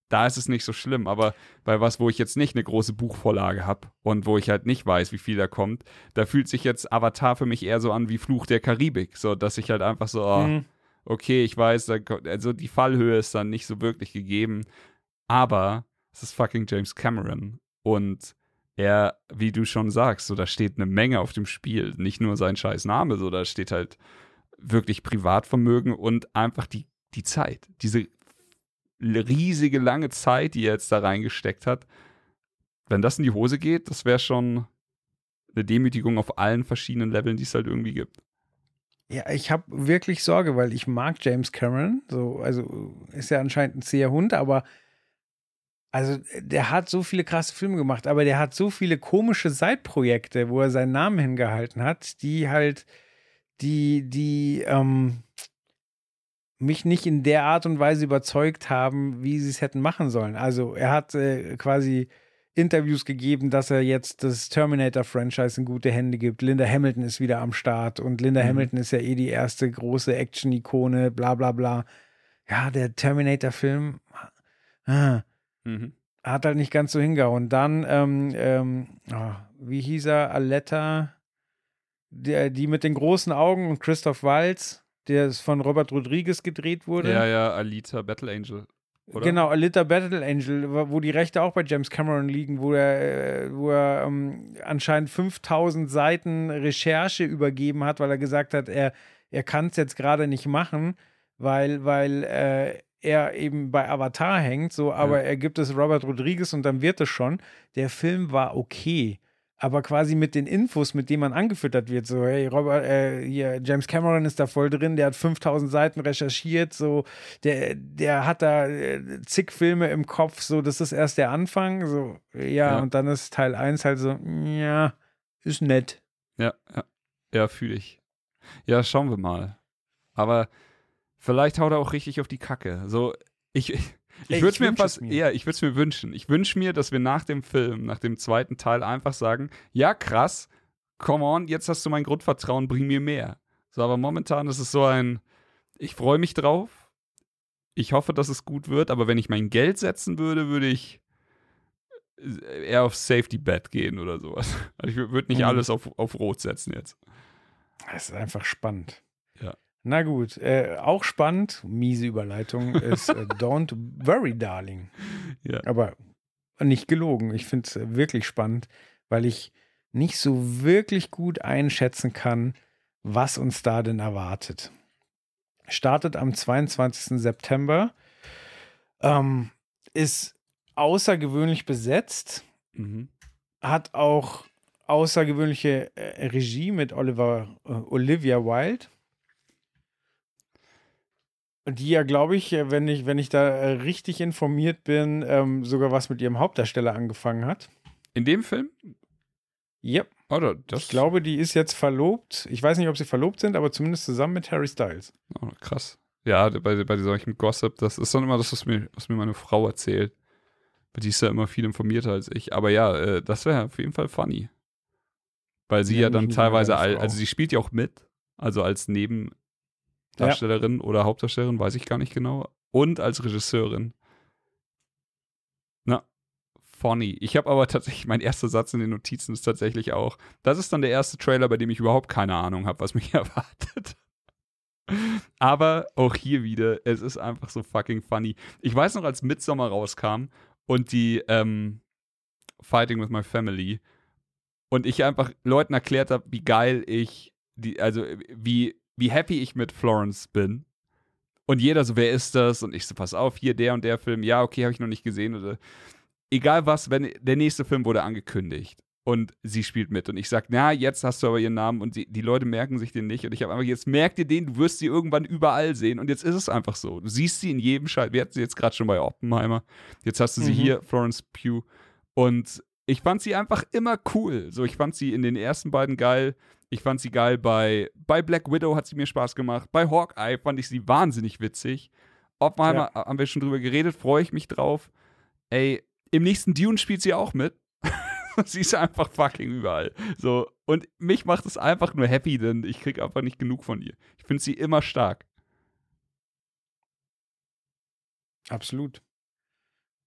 Da ist es nicht so schlimm, aber bei was, wo ich jetzt nicht eine große Buchvorlage habe und wo ich halt nicht weiß, wie viel da kommt, da fühlt sich jetzt Avatar für mich eher so an wie Fluch der Karibik, so dass ich halt einfach so, oh, Mhm. Okay, ich weiß, also die Fallhöhe ist dann nicht so wirklich gegeben, aber es ist fucking James Cameron und er, wie du schon sagst, so da steht eine Menge auf dem Spiel. Nicht nur sein scheiß Name, so da steht halt wirklich Privatvermögen und einfach die, die Zeit. Diese riesige lange Zeit, die er jetzt da reingesteckt hat. Wenn das in die Hose geht, das wäre schon eine Demütigung auf allen verschiedenen Leveln, die es halt irgendwie gibt. Ja, ich habe wirklich Sorge, weil ich mag James Cameron. So, also ist ja anscheinend ein zäher Hund, aber also der hat so viele krasse Filme gemacht, aber der hat so viele komische Seitprojekte, wo er seinen Namen hingehalten hat, die halt, die, die ähm, mich nicht in der Art und Weise überzeugt haben, wie sie es hätten machen sollen. Also er hat äh, quasi Interviews gegeben, dass er jetzt das Terminator-Franchise in gute Hände gibt. Linda Hamilton ist wieder am Start und Linda mhm. Hamilton ist ja eh die erste große Action-Ikone, bla bla bla. Ja, der Terminator-Film ah, mhm. hat halt nicht ganz so hingehauen. Dann, ähm, ähm, oh, wie hieß er, Aletta, der, die mit den großen Augen und Christoph Waltz, der von Robert Rodriguez gedreht wurde. Ja, ja, Alita Battle Angel. Oder? Genau, Alita Battle Angel, wo die Rechte auch bei James Cameron liegen, wo er, äh, wo er ähm, anscheinend 5000 Seiten Recherche übergeben hat, weil er gesagt hat, er, er kann es jetzt gerade nicht machen, weil, weil äh, er eben bei Avatar hängt, so, aber ja. er gibt es Robert Rodriguez und dann wird es schon. Der Film war okay aber quasi mit den Infos, mit denen man angefüttert wird, so, hey, Robert, äh, hier, James Cameron ist da voll drin, der hat 5000 Seiten recherchiert, so, der, der hat da äh, zig Filme im Kopf, so, das ist erst der Anfang, so, ja, ja. und dann ist Teil 1 halt so, ja, ist nett. Ja, ja, ja, fühle ich. Ja, schauen wir mal. Aber vielleicht haut er auch richtig auf die Kacke. So, ich, ich würde es mir fast, mir. ja, ich würde es mir wünschen. Ich wünsche mir, dass wir nach dem Film, nach dem zweiten Teil einfach sagen, ja, krass, come on, jetzt hast du mein Grundvertrauen, bring mir mehr. So, aber momentan ist es so ein, ich freue mich drauf. Ich hoffe, dass es gut wird, aber wenn ich mein Geld setzen würde, würde ich eher auf Safety Bet gehen oder sowas. Also ich würde nicht mhm. alles auf, auf Rot setzen jetzt. Es ist einfach spannend. Na gut, äh, auch spannend, miese Überleitung, ist äh, Don't Worry, Darling. Ja. Aber nicht gelogen. Ich finde es wirklich spannend, weil ich nicht so wirklich gut einschätzen kann, was uns da denn erwartet. Startet am 22. September, ähm, ist außergewöhnlich besetzt, mhm. hat auch außergewöhnliche äh, Regie mit Oliver, äh, Olivia Wilde die ja, glaube ich, äh, wenn ich, wenn ich da äh, richtig informiert bin, ähm, sogar was mit ihrem Hauptdarsteller angefangen hat. In dem Film? Ja. Yep. Oder das ich glaube, die ist jetzt verlobt. Ich weiß nicht, ob sie verlobt sind, aber zumindest zusammen mit Harry Styles. Oh, krass. Ja, bei, bei solchen Gossip, das ist dann immer das, was mir, was mir meine Frau erzählt. Die ist ja immer viel informierter als ich. Aber ja, äh, das wäre auf jeden Fall funny. Weil sie ja, ja dann teilweise, also sie spielt ja auch mit, also als Neben, Darstellerin ja. oder Hauptdarstellerin, weiß ich gar nicht genau. Und als Regisseurin. Na, funny. Ich habe aber tatsächlich, mein erster Satz in den Notizen ist tatsächlich auch, das ist dann der erste Trailer, bei dem ich überhaupt keine Ahnung habe, was mich erwartet. aber auch hier wieder, es ist einfach so fucking funny. Ich weiß noch, als Midsommer rauskam und die ähm, Fighting with My Family und ich einfach Leuten erklärt habe, wie geil ich die, also wie wie happy ich mit Florence bin. Und jeder so, wer ist das? Und ich so, pass auf, hier der und der Film. Ja, okay, habe ich noch nicht gesehen. Oder egal was, wenn der nächste Film wurde angekündigt und sie spielt mit. Und ich sag, na, jetzt hast du aber ihren Namen und die, die Leute merken sich den nicht. Und ich habe einfach, jetzt merk dir den, du wirst sie irgendwann überall sehen. Und jetzt ist es einfach so. Du siehst sie in jedem Schalt. Wir hatten sie jetzt gerade schon bei Oppenheimer. Jetzt hast du sie mhm. hier, Florence Pugh. Und ich fand sie einfach immer cool. So, ich fand sie in den ersten beiden geil. Ich fand sie geil bei, bei Black Widow hat sie mir Spaß gemacht. Bei Hawkeye fand ich sie wahnsinnig witzig. Oppenheimer ja. haben wir schon drüber geredet, freue ich mich drauf. Ey, im nächsten Dune spielt sie auch mit. sie ist einfach fucking überall. So, und mich macht es einfach nur happy, denn ich krieg einfach nicht genug von ihr. Ich finde sie immer stark. Absolut.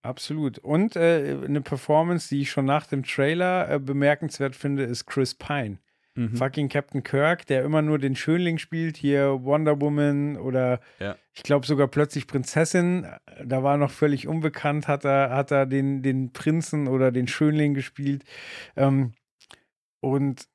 Absolut. Und äh, eine Performance, die ich schon nach dem Trailer äh, bemerkenswert finde, ist Chris Pine Mhm. Fucking Captain Kirk, der immer nur den Schönling spielt, hier Wonder Woman oder ja. ich glaube sogar plötzlich Prinzessin. Da war noch völlig unbekannt, hat er, hat er den, den Prinzen oder den Schönling gespielt. Ähm, und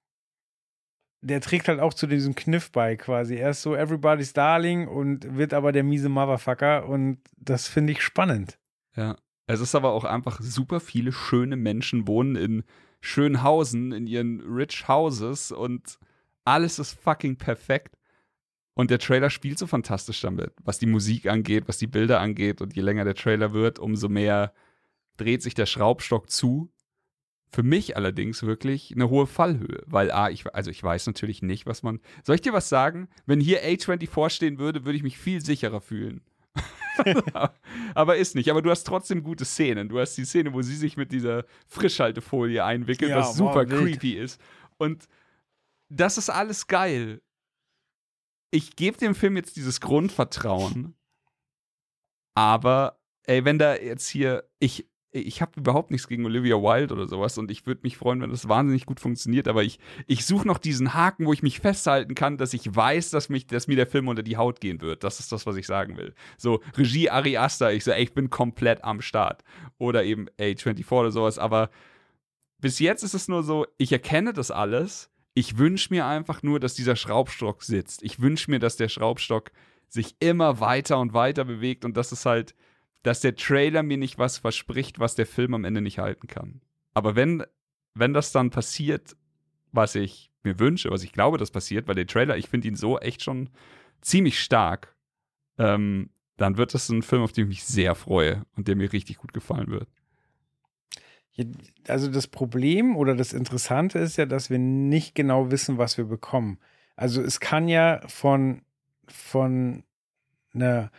der trägt halt auch zu diesem Kniff bei quasi. Er ist so Everybody's Darling und wird aber der miese Motherfucker und das finde ich spannend. Ja. Es ist aber auch einfach super viele schöne Menschen wohnen in Schönhausen, in ihren Rich Houses und alles ist fucking perfekt. Und der Trailer spielt so fantastisch damit, was die Musik angeht, was die Bilder angeht. Und je länger der Trailer wird, umso mehr dreht sich der Schraubstock zu. Für mich allerdings wirklich eine hohe Fallhöhe, weil A, ich, also ich weiß natürlich nicht, was man. Soll ich dir was sagen? Wenn hier A24 stehen würde, würde ich mich viel sicherer fühlen. Aber ist nicht. Aber du hast trotzdem gute Szenen. Du hast die Szene, wo sie sich mit dieser Frischhaltefolie einwickelt, ja, was super boah, creepy ist. Und das ist alles geil. Ich gebe dem Film jetzt dieses Grundvertrauen. Aber, ey, wenn da jetzt hier, ich, ich habe überhaupt nichts gegen Olivia Wilde oder sowas und ich würde mich freuen, wenn das wahnsinnig gut funktioniert, aber ich, ich suche noch diesen Haken, wo ich mich festhalten kann, dass ich weiß, dass, mich, dass mir der Film unter die Haut gehen wird. Das ist das, was ich sagen will. So, Regie Ari Aster, ich so, ey, ich bin komplett am Start. Oder eben A24 oder sowas, aber bis jetzt ist es nur so, ich erkenne das alles. Ich wünsche mir einfach nur, dass dieser Schraubstock sitzt. Ich wünsche mir, dass der Schraubstock sich immer weiter und weiter bewegt und dass es halt dass der Trailer mir nicht was verspricht, was der Film am Ende nicht halten kann. Aber wenn, wenn das dann passiert, was ich mir wünsche, was ich glaube, das passiert, weil der Trailer, ich finde ihn so echt schon ziemlich stark, ähm, dann wird das ein Film, auf den ich mich sehr freue und der mir richtig gut gefallen wird. Also das Problem oder das Interessante ist ja, dass wir nicht genau wissen, was wir bekommen. Also es kann ja von, von einer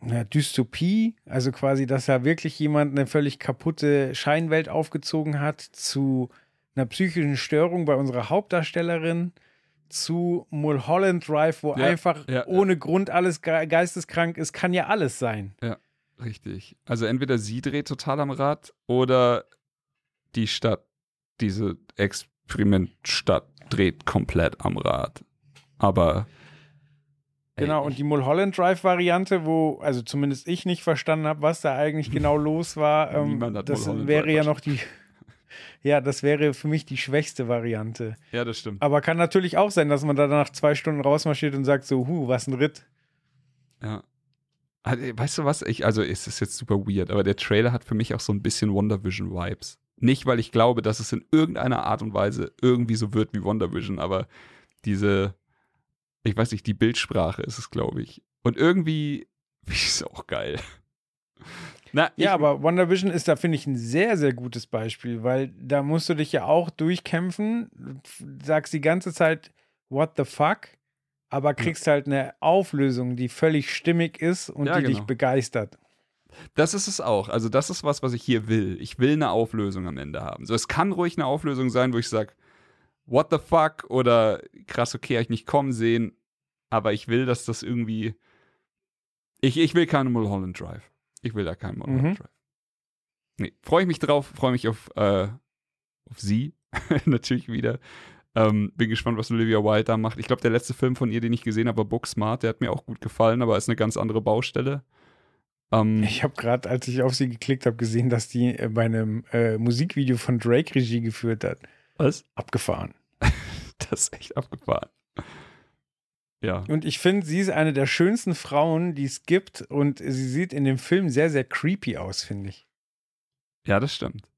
eine Dystopie, also quasi, dass da wirklich jemand eine völlig kaputte Scheinwelt aufgezogen hat, zu einer psychischen Störung bei unserer Hauptdarstellerin, zu Mulholland Drive, wo ja, einfach ja, ohne ja. Grund alles ge geisteskrank ist, kann ja alles sein. Ja, richtig. Also entweder sie dreht total am Rad oder die Stadt, diese Experimentstadt dreht komplett am Rad. Aber Genau, und die Mulholland Drive-Variante, wo, also zumindest ich nicht verstanden habe, was da eigentlich genau los war, ähm, das Mulholland wäre Drive ja noch die. Ja, das wäre für mich die schwächste Variante. Ja, das stimmt. Aber kann natürlich auch sein, dass man da nach zwei Stunden rausmarschiert und sagt so, hu, was ein Ritt. Ja. Also, weißt du was? Ich, also, es ist jetzt super weird, aber der Trailer hat für mich auch so ein bisschen Wonder Vision Vibes. Nicht, weil ich glaube, dass es in irgendeiner Art und Weise irgendwie so wird wie Wonder Vision, aber diese, ich weiß nicht, die Bildsprache ist es, glaube ich. Und irgendwie ist es auch geil. Na, ja, aber Wonder Vision ist da, finde ich, ein sehr, sehr gutes Beispiel, weil da musst du dich ja auch durchkämpfen, sagst die ganze Zeit, what the fuck, aber kriegst ja. halt eine Auflösung, die völlig stimmig ist und ja, die genau. dich begeistert. Das ist es auch. Also, das ist was, was ich hier will. Ich will eine Auflösung am Ende haben. So, es kann ruhig eine Auflösung sein, wo ich sage, what the fuck oder krass, okay, habe ich nicht kommen sehen, aber ich will, dass das irgendwie. Ich, ich will keinen Mulholland Drive. Ich will da keinen Mulholland mhm. Drive. Nee, freue ich mich drauf, freue mich auf, äh, auf sie natürlich wieder. Ähm, bin gespannt, was Olivia Wilde da macht. Ich glaube, der letzte Film von ihr, den ich gesehen habe, war Booksmart. Der hat mir auch gut gefallen, aber ist eine ganz andere Baustelle. Ähm, ich habe gerade, als ich auf sie geklickt habe, gesehen, dass die äh, bei einem äh, Musikvideo von Drake Regie geführt hat. Was? Abgefahren. das ist echt abgefahren. Ja. Und ich finde, sie ist eine der schönsten Frauen, die es gibt. Und sie sieht in dem Film sehr, sehr creepy aus, finde ich. Ja, das stimmt.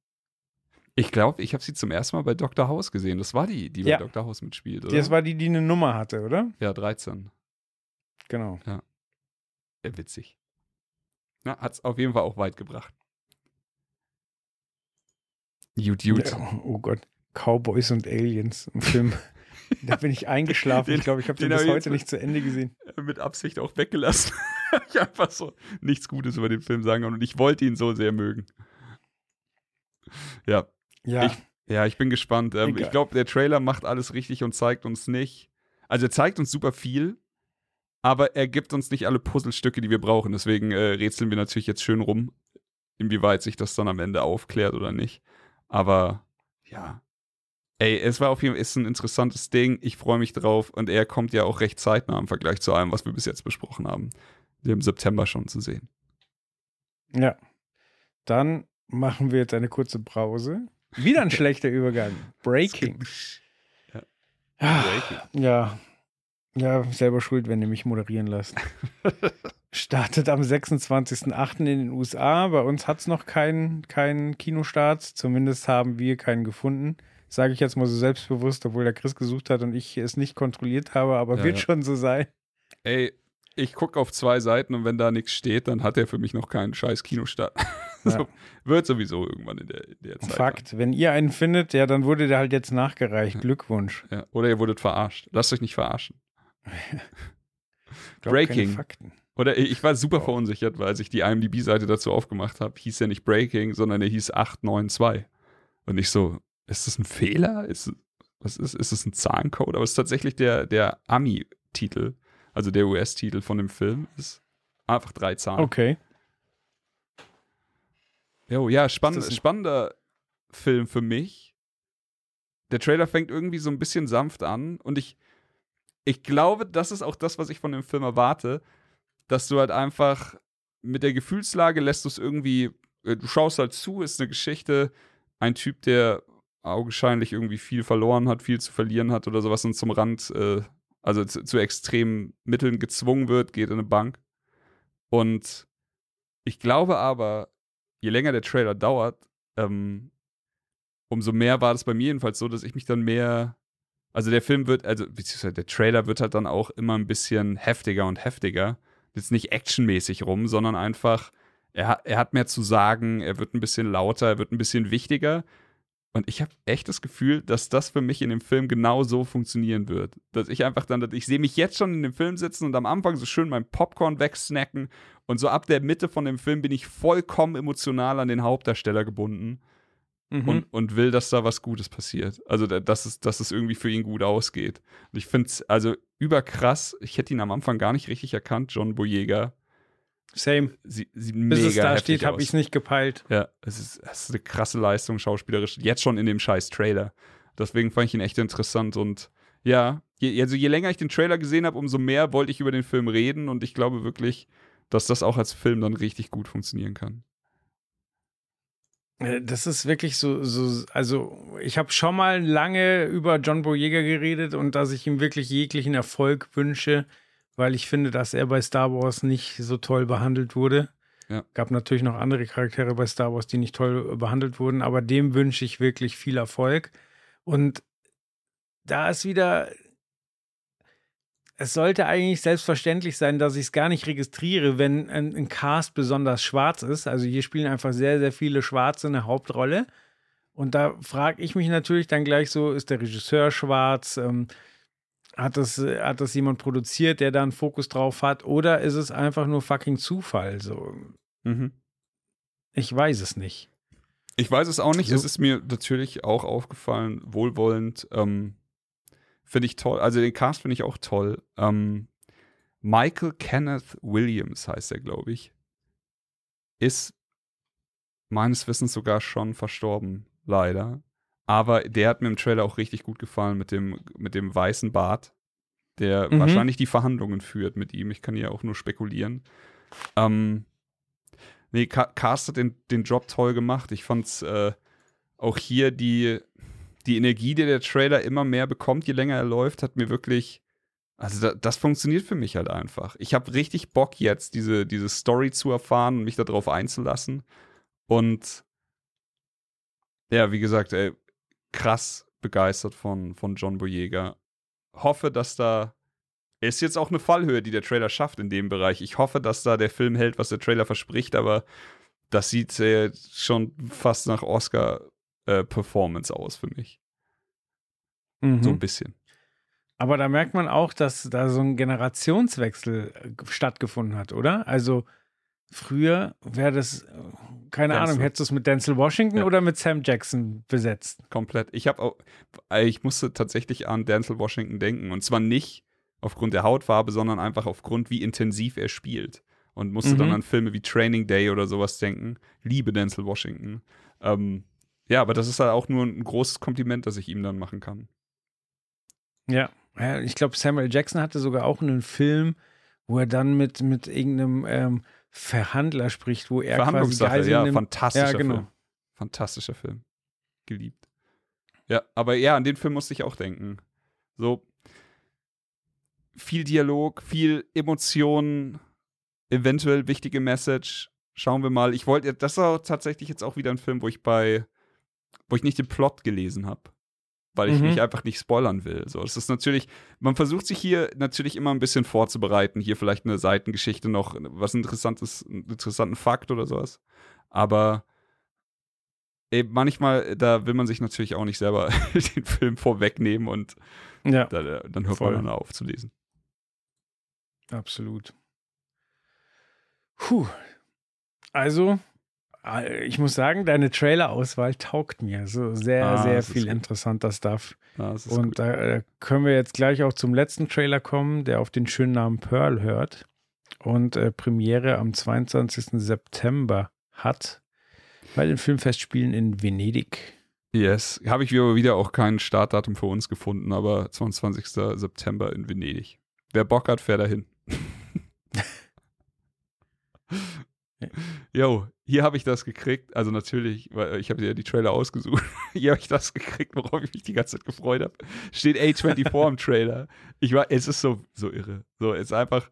Ich glaube, ich habe sie zum ersten Mal bei Dr. House gesehen. Das war die, die ja. bei Dr. House mitspielt, oder? Das war die, die eine Nummer hatte, oder? Ja, 13. Genau. Ja. ja witzig. Na, hat's auf jeden Fall auch weit gebracht. Jut, jut. Oh Gott. Cowboys und Aliens im Film. Da bin ich eingeschlafen. Den, ich glaube, ich habe den, den bis heute nicht zu Ende gesehen. Mit Absicht auch weggelassen. ich einfach so nichts Gutes über den Film sagen und ich wollte ihn so sehr mögen. Ja. Ja. Ich, ja, ich bin gespannt. Ähm, ich glaube, der Trailer macht alles richtig und zeigt uns nicht. Also er zeigt uns super viel, aber er gibt uns nicht alle Puzzlestücke, die wir brauchen. Deswegen äh, rätseln wir natürlich jetzt schön rum, inwieweit sich das dann am Ende aufklärt oder nicht. Aber ja, ey, es war auf jeden Fall ist ein interessantes Ding. Ich freue mich drauf und er kommt ja auch recht zeitnah im Vergleich zu allem, was wir bis jetzt besprochen haben. Im September schon zu sehen. Ja. Dann machen wir jetzt eine kurze Pause. Wieder ein schlechter Übergang. Breaking. Ja. Ah, Breaking. Ja. Ja, selber schuld, wenn ihr mich moderieren lasst. Startet am 26.08. in den USA. Bei uns hat es noch keinen keinen Kinostart. Zumindest haben wir keinen gefunden. Sage ich jetzt mal so selbstbewusst, obwohl der Chris gesucht hat und ich es nicht kontrolliert habe, aber Ja, wird ja. schon so sein. Ey, ich gucke auf zwei Seiten und wenn da nichts steht, dann hat er für mich noch keinen scheiß Kinostart. Ja. so, wird sowieso irgendwann in der, in der Zeit. Fakt. Wenn ihr einen findet, ja, dann wurde der halt jetzt nachgereicht. Glückwunsch. Ja. Oder ihr wurdet verarscht. Lasst euch nicht verarschen. Glaub keine Breaking. Fakten. Oder ich war super Wow. verunsichert, weil als ich die IMDb-Seite dazu aufgemacht habe, hieß er nicht Breaking, sondern er hieß 892. Und ich so, ist das ein Fehler? Ist, was ist, ist das ein Zahlencode? Aber es ist tatsächlich der, der Ami-Titel, also der US-Titel von dem Film, ist einfach drei Zahlen. Okay. Jo, ja, spann spannender Film für mich. Der Trailer fängt irgendwie so ein bisschen sanft an und ich, ich glaube, das ist auch das, was ich von dem Film erwarte, dass du halt einfach mit der Gefühlslage lässt du es irgendwie, äh, du schaust halt zu, ist eine Geschichte, ein Typ, der augenscheinlich irgendwie viel verloren hat, viel zu verlieren hat oder sowas und zum Rand, äh, also zu, zu extremen Mitteln gezwungen wird, geht in eine Bank. Und ich glaube aber, je länger der Trailer dauert, ähm, umso mehr war das bei mir jedenfalls so, dass ich mich dann mehr, also der Film wird, also beziehungsweise der Trailer wird halt dann auch immer ein bisschen heftiger und heftiger. Jetzt nicht actionmäßig rum, sondern einfach, er, hat- er hat mehr zu sagen, er wird ein bisschen lauter, er wird ein bisschen wichtiger. Und ich habe echt das Gefühl, dass das für mich in dem Film genau so funktionieren wird. Dass ich einfach dann, ich sehe mich jetzt schon in dem Film sitzen und am Anfang so schön mein Popcorn wegsnacken und so ab der Mitte von dem Film bin ich vollkommen emotional an den Hauptdarsteller gebunden Mhm. und, und will, dass da was Gutes passiert. Also, da- dass es, dass es irgendwie für ihn gut ausgeht. Und ich finde es also überkrass. Ich hätte ihn am Anfang gar nicht richtig erkannt, John Boyega. Same. Sie, sie Bis es da steht, habe ich es nicht gepeilt. Ja, es ist, es ist eine krasse Leistung schauspielerisch. Jetzt schon in dem scheiß Trailer. Deswegen fand ich ihn echt interessant und ja, je, also je länger ich den Trailer gesehen habe, umso mehr wollte ich über den Film reden und ich glaube wirklich, dass das auch als Film dann richtig gut funktionieren kann. Äh, Das ist wirklich so, so also ich habe schon mal lange über John Boyega geredet und dass ich ihm wirklich jeglichen Erfolg wünsche, weil ich finde, dass er bei Star Wars nicht so toll behandelt wurde. Ja. Gab natürlich noch andere Charaktere bei Star Wars, die nicht toll behandelt wurden, aber dem wünsche ich wirklich viel Erfolg. Und da ist wieder, es sollte eigentlich selbstverständlich sein, dass ich es gar nicht registriere, wenn ein, ein Cast besonders schwarz ist. Also hier spielen einfach sehr, sehr viele Schwarze eine Hauptrolle. Und da frage ich mich natürlich dann gleich so, ist der Regisseur schwarz? Ähm, hat, das, hat das jemand produziert, der da einen Fokus drauf hat? Oder ist es einfach nur fucking Zufall? So, Mhm. ich weiß es nicht. Ich weiß es auch nicht. So- Es ist mir natürlich auch aufgefallen, wohlwollend. Ähm, finde ich toll. Also den Cast finde ich auch toll. Ähm, Michael Kenneth Williams heißt er, glaube ich. Ist meines Wissens sogar schon verstorben, leider. Aber der hat mir im Trailer auch richtig gut gefallen mit dem, mit dem weißen Bart, der Mhm. wahrscheinlich die Verhandlungen führt mit ihm. Ich kann hier auch nur spekulieren. Ähm, nee, Ca- Cast hat den, den Job toll gemacht. Ich fand's äh, auch hier die, die Energie, die der Trailer immer mehr bekommt, je länger er läuft, hat mir wirklich. Also da, das funktioniert für mich halt einfach. Ich habe richtig Bock jetzt, diese, diese Story zu erfahren und mich darauf einzulassen. Und ja, wie gesagt, ey, krass begeistert von, von John Boyega. Hoffe, dass da ist jetzt auch eine Fallhöhe, die der Trailer schafft in dem Bereich. Ich hoffe, dass da der Film hält, was der Trailer verspricht, aber das sieht äh, schon fast nach Oscar-Performance aus für mich. Mhm. So ein bisschen. Aber da merkt man auch, dass da so ein Generationswechsel äh, stattgefunden hat, oder? Also früher wäre das, äh, keine Denzel. Ahnung, hättest du es mit Denzel Washington Ja. oder mit Sam Jackson besetzt? Komplett. Ich habe auch, äh, ich musste tatsächlich an Denzel Washington denken. Und zwar nicht aufgrund der Hautfarbe, sondern einfach aufgrund, wie intensiv er spielt. Und musste Mhm. dann an Filme wie Training Day oder sowas denken. Liebe Denzel Washington. Ähm, ja, aber das ist halt auch nur ein großes Kompliment, das ich ihm dann machen kann. Ja, ich glaube, Samuel Jackson hatte sogar auch einen Film, wo er dann mit, mit irgendeinem ähm, Verhandler spricht, wo er quasi Geisel ja, nimmt. fantastischer Ja, genau. Film. Fantastischer Film. Geliebt. Ja, aber ja, an den Film musste ich auch denken. So viel Dialog, viel Emotionen, eventuell wichtige Message. Schauen wir mal. Ich wollte, das war tatsächlich jetzt auch wieder ein Film, wo ich bei, wo ich nicht den Plot gelesen habe. Weil ich Mhm. mich einfach nicht spoilern will. So, es ist natürlich, man versucht sich hier natürlich immer ein bisschen vorzubereiten. Hier vielleicht eine Seitengeschichte noch, was interessantes, einen interessanten Fakt oder sowas. Aber eben manchmal, da will man sich natürlich auch nicht selber den Film vorwegnehmen und Ja, da, dann hört Voll. man dann auf zu lesen. absolut. Puh. Also, ich muss sagen, deine Trailer-Auswahl taugt mir. So sehr, Ah, sehr viel interessanter Stuff. Ist Und gut. da äh, können wir jetzt gleich auch zum letzten Trailer kommen, der auf den schönen Namen Pearl hört und äh, Premiere am 22. September hat bei den Filmfestspielen in Venedig. Yes. Habe ich aber wieder auch kein Startdatum für uns gefunden, aber 22. September in Venedig. Wer Bock hat, fährt dahin. Jo, hier habe ich das gekriegt. Also natürlich, weil ich habe ja die Trailer ausgesucht. Hier habe ich das gekriegt, worauf ich mich die ganze Zeit gefreut habe. Steht A24 im Trailer. Ich war, es ist so, so irre. So, es ist einfach,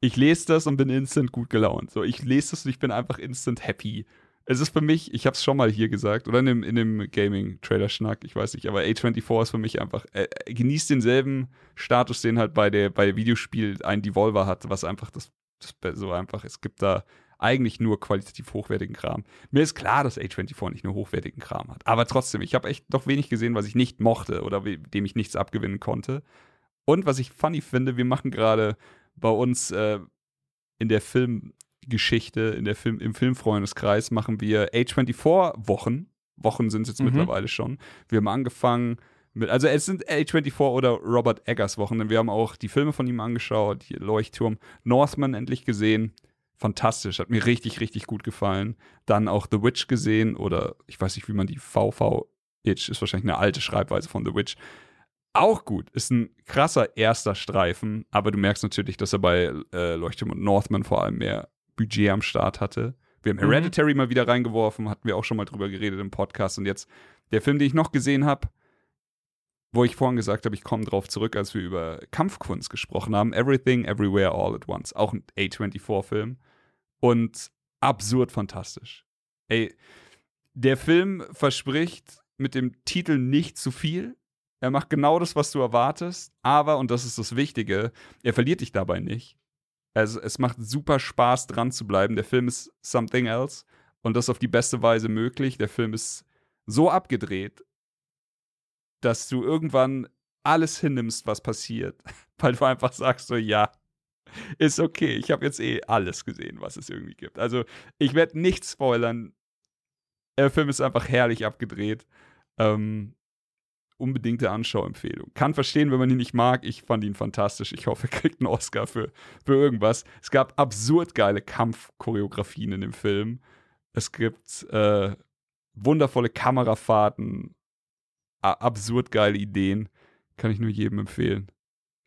ich lese das und bin instant gut gelaunt. So, ich lese das und ich bin einfach instant happy. Es ist für mich, ich habe es schon mal hier gesagt, oder in dem, in dem Gaming-Trailer-Schnack, ich weiß nicht, aber A24 ist für mich einfach, äh, äh, genießt denselben Status, den halt bei der bei Videospiel ein Devolver hat, was einfach das, das so einfach, es gibt da eigentlich nur qualitativ hochwertigen Kram. Mir ist klar, dass A24 nicht nur hochwertigen Kram hat, aber trotzdem, ich habe echt noch wenig gesehen, was ich nicht mochte oder dem ich nichts abgewinnen konnte. Und was ich funny finde, wir machen gerade bei uns äh, in der Filmgeschichte, in der Film, im Filmfreundeskreis machen wir A24-Wochen. Wochen sind es jetzt Mhm. mittlerweile schon. Wir haben angefangen mit, also es sind A24 oder Robert Eggers Wochen, denn wir haben auch die Filme von ihm angeschaut, Leuchtturm, Northman endlich gesehen. Fantastisch, hat mir richtig, richtig gut gefallen. Dann auch The Witch gesehen oder ich weiß nicht, wie man die VV Itch ist wahrscheinlich eine alte Schreibweise von The Witch. Auch gut, ist ein krasser erster Streifen, aber du merkst natürlich, dass er bei äh, Leuchtturm und Northman vor allem mehr Budget am Start hatte. Wir haben Mhm. Hereditary mal wieder reingeworfen, hatten wir auch schon mal drüber geredet im Podcast. Und jetzt der Film, den ich noch gesehen habe, wo ich vorhin gesagt habe, ich komme drauf zurück, als wir über Kampfkunst gesprochen haben. Everything, Everywhere, All at Once. Auch ein A24-Film. Und absurd fantastisch. Ey, der Film verspricht mit dem Titel nicht zu viel. Er macht genau das, was du erwartest, aber, und das ist das Wichtige, er verliert dich dabei nicht. Also es macht super Spaß, dran zu bleiben. Der Film ist something else und das auf die beste Weise möglich. Der Film ist so abgedreht, dass du irgendwann alles hinnimmst, was passiert, weil du einfach sagst so, ja, ist okay, ich habe jetzt eh alles gesehen, was es irgendwie gibt. Also ich werde nichts spoilern. Der Film ist einfach herrlich abgedreht. Ähm, unbedingte Anschauempfehlung. Kann verstehen, wenn man ihn nicht mag. Ich fand ihn fantastisch. Ich hoffe, er kriegt einen Oscar für, für irgendwas. Es gab absurd geile Kampfchoreografien in dem Film. Es gibt äh, wundervolle Kamerafahrten, absurd geile Ideen. Kann ich nur jedem empfehlen.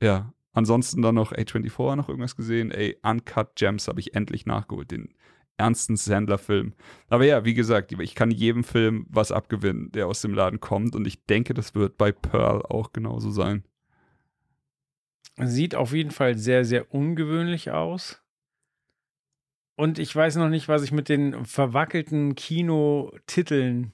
Ja, ansonsten dann noch A24 noch irgendwas gesehen. Ey, Uncut Gems habe ich endlich nachgeholt, den ernsten Sandler-Film. Aber ja, wie gesagt, ich kann jedem Film was abgewinnen, der aus dem Laden kommt. Und ich denke, das wird bei Pearl auch genauso sein. Sieht auf jeden Fall sehr, sehr ungewöhnlich aus. Und ich weiß noch nicht, was ich mit den verwackelten Kinotiteln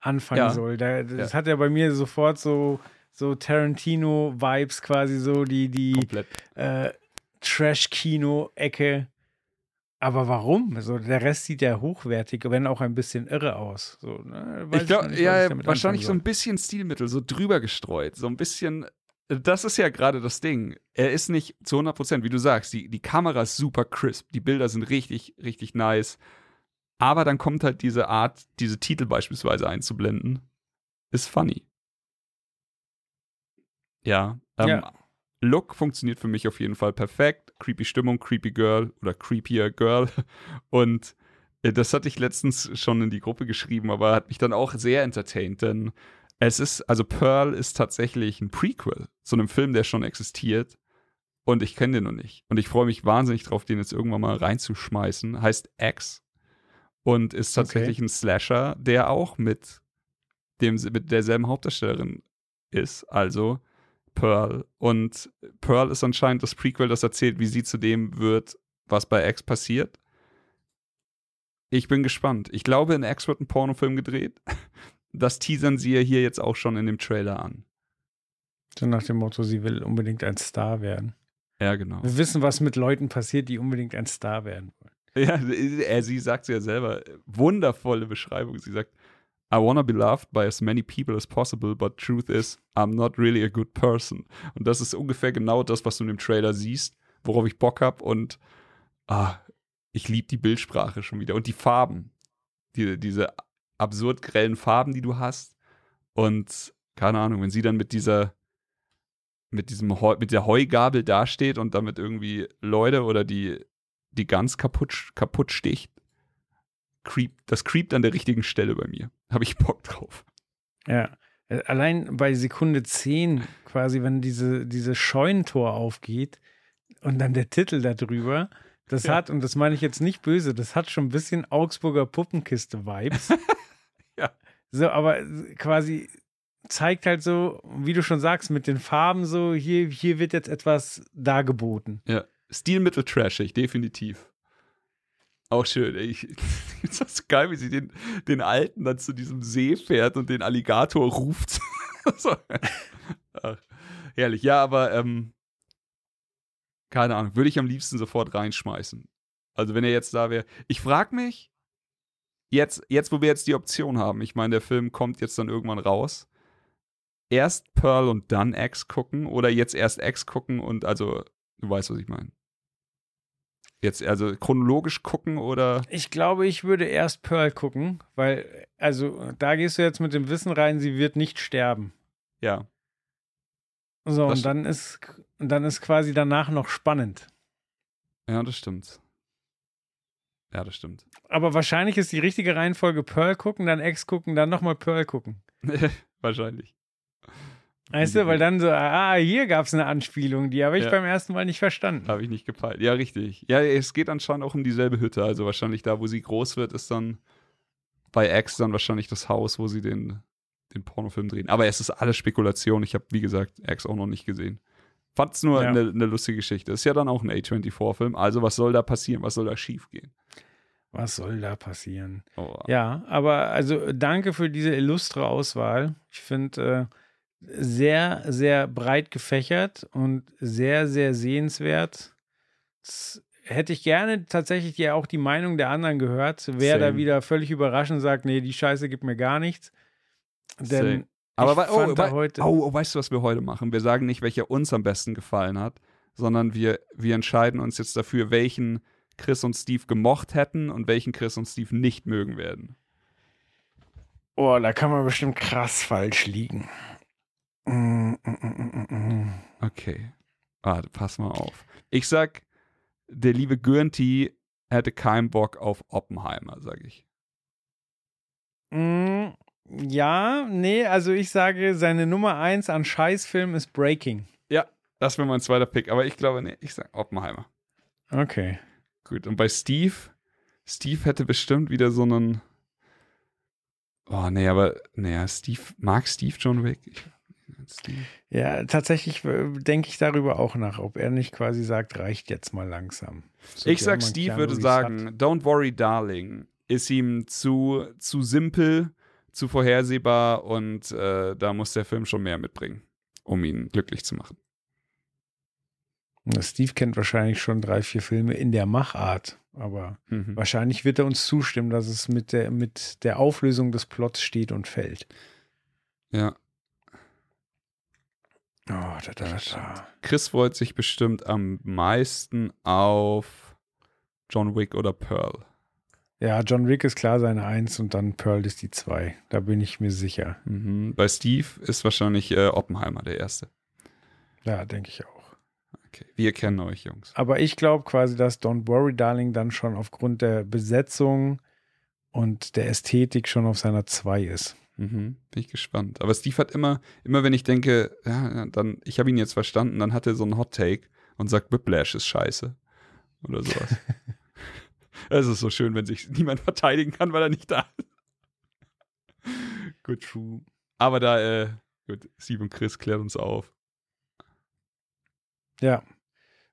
anfangen Ja. soll. Da, das Ja. hat ja bei mir sofort so, so Tarantino-Vibes quasi, so die, die äh, Trash-Kino-Ecke. Aber warum? So, der Rest sieht ja hochwertig, wenn auch ein bisschen irre aus. So, ne? Ich glaube, ja, wahrscheinlich so ein bisschen Stilmittel, so drüber gestreut, so ein bisschen. Das ist ja gerade das Ding. Er ist nicht zu 100 Prozent, wie du sagst. Die, die Kamera ist super crisp. Die Bilder sind richtig, richtig nice. Aber dann kommt halt diese Art, diese Titel beispielsweise einzublenden. Ist funny. Ja. Ähm, Ja. Look funktioniert für mich auf jeden Fall perfekt. Creepy Stimmung, creepy Girl oder creepier Girl. Und Äh, Das hatte ich letztens schon in die Gruppe geschrieben, aber hat mich dann auch sehr entertained, denn es ist, also Pearl ist tatsächlich ein Prequel zu einem Film, der schon existiert und ich kenne den noch nicht. Und ich freue mich wahnsinnig drauf, den jetzt irgendwann mal reinzuschmeißen. Heißt X und ist tatsächlich ein Slasher, der auch mit, dem, mit derselben Hauptdarstellerin ist, also Pearl. Und Pearl ist anscheinend das Prequel, das erzählt, wie sie zu dem wird, was bei X passiert. Ich bin gespannt. Ich glaube, in X wird ein Pornofilm gedreht. Das teasern sie ja hier jetzt auch schon in dem Trailer an. So nach dem Motto, sie will unbedingt ein Star werden. Ja, genau. Wir wissen, was mit Leuten passiert, die unbedingt ein Star werden wollen. Ja, er, sie sagt es ja selber. Wundervolle Beschreibung. Sie sagt, I wanna be loved by as many people as possible, but truth is, I'm not really a good person. Und das ist ungefähr genau das, was du in dem Trailer siehst, worauf ich Bock hab. Und ah, ich liebe die Bildsprache schon wieder. Und die Farben. Die, diese absurd grellen Farben, die du hast. Und keine Ahnung, wenn sie dann mit dieser mit diesem Heu, mit der Heugabel dasteht und damit irgendwie Leute oder die die ganz kaputt kaputt sticht, creep, das creept an der richtigen Stelle bei mir. Habe ich Bock drauf. Ja. Allein bei Sekunde 10, quasi, wenn diese, diese Scheunentor aufgeht und dann der Titel darüber, das Ja. hat, und das meine ich jetzt nicht böse, das hat schon ein bisschen Augsburger Puppenkiste-Vibes. Ja. So, aber quasi zeigt halt so, wie du schon sagst, mit den Farben so, hier, hier wird jetzt etwas dargeboten. Ja. Stilmittel trashig, definitiv. Auch schön. ey. Ich, ist das geil, wie sie den, den Alten dann zu diesem See fährt und den Alligator ruft. so. Ach, herrlich. Ja, aber ähm, keine Ahnung, würde ich am liebsten sofort reinschmeißen. Also wenn er jetzt da wäre. Ich frage mich, jetzt, jetzt, wo wir jetzt die Option haben, ich meine, der Film kommt jetzt dann irgendwann raus. Erst Pearl und dann X gucken oder jetzt erst X gucken und also, du weißt, was ich meine. Jetzt also chronologisch gucken oder Ich glaube, ich würde erst Pearl gucken, weil, also, da gehst du jetzt mit dem Wissen rein, sie wird nicht sterben. ja. So, Das und dann ist, dann ist quasi danach noch spannend. Ja, das stimmt. Ja, das stimmt. Aber wahrscheinlich ist die richtige Reihenfolge Pearl gucken, dann X gucken, dann nochmal Pearl gucken. Wahrscheinlich. Weißt du, weil dann so, ah, hier gab es eine Anspielung, die habe ich Ja. beim ersten Mal nicht verstanden. Habe ich nicht gepeilt. Ja, richtig. Ja, es geht anscheinend auch um dieselbe Hütte. Also wahrscheinlich da, wo sie groß wird, ist dann bei X dann wahrscheinlich das Haus, wo sie den, den Pornofilm drehen. Aber es ist alles Spekulation. Ich habe, wie gesagt, X auch noch nicht gesehen. Fand's nur Ja. eine, eine lustige Geschichte. Ist ja dann auch ein A24-Film. Also was soll da passieren? Was soll da schiefgehen? Was soll da passieren? Oh, Ja, aber also danke für diese illustre Auswahl. Ich finde äh, sehr, sehr breit gefächert und sehr, sehr sehenswert. Das hätte ich gerne tatsächlich ja auch die Meinung der anderen gehört. Wer da Same. wieder völlig überraschend sagt, nee, die Scheiße gibt mir gar nichts. Denn Same. Aber ich wei- oh, fand da wei- heute- oh, oh, weißt du, was wir heute machen? Wir sagen nicht, welcher uns am besten gefallen hat, sondern wir, wir entscheiden uns jetzt dafür, welchen Chris und Steve gemocht hätten und welchen Chris und Steve nicht mögen werden. Oh, da kann man bestimmt krass falsch liegen. Okay. Warte, pass mal auf. Ich sag, der liebe Gürnti hätte keinen Bock auf Oppenheimer, sag ich. Mm, ja, nee, also ich sage, seine Nummer eins an Scheißfilm ist Breaking. Ja, das wäre mein zweiter Pick, aber ich glaube, nee, ich sag Oppenheimer. Okay. Gut, und bei Steve, Steve hätte bestimmt wieder so einen. Oh, nee, aber, naja, Steve, mag Steve John Wick? Ich. Ja, tatsächlich äh, denke ich darüber auch nach, ob er nicht quasi sagt, reicht jetzt mal langsam. So Ich sag, Steve Keanu würde sagen, hat. Don't Worry, Darling ist ihm zu, zu simpel, zu vorhersehbar und äh, da muss der Film schon mehr mitbringen, um ihn glücklich zu machen. Steve kennt wahrscheinlich schon drei, vier Filme in der Machart, aber Mhm. wahrscheinlich wird er uns zustimmen, dass es mit der, mit der Auflösung des Plots steht und fällt. Ja. Oh, da, da, da. Chris freut sich bestimmt am meisten auf John Wick oder Pearl. Ja, John Wick ist klar seine Eins und dann Pearl ist die Zwei. Da bin ich mir sicher. Mhm. Bei Steve ist wahrscheinlich äh, Oppenheimer der erste. Ja, denke ich auch. Okay. Wir kennen euch, Jungs. Aber ich glaube quasi, dass Don't Worry Darling dann schon aufgrund der Besetzung und der Ästhetik schon auf seiner 2 ist. Mhm, bin ich gespannt. Aber Steve hat immer, immer wenn ich denke, ja, dann, ich habe ihn jetzt verstanden, dann hat er so einen Hot Take und sagt, Whiplash ist scheiße. Oder sowas. Es ist so schön, wenn sich niemand verteidigen kann, weil er nicht da ist. Good true. Aber da, äh, gut, Steve und Chris klären uns auf. Ja.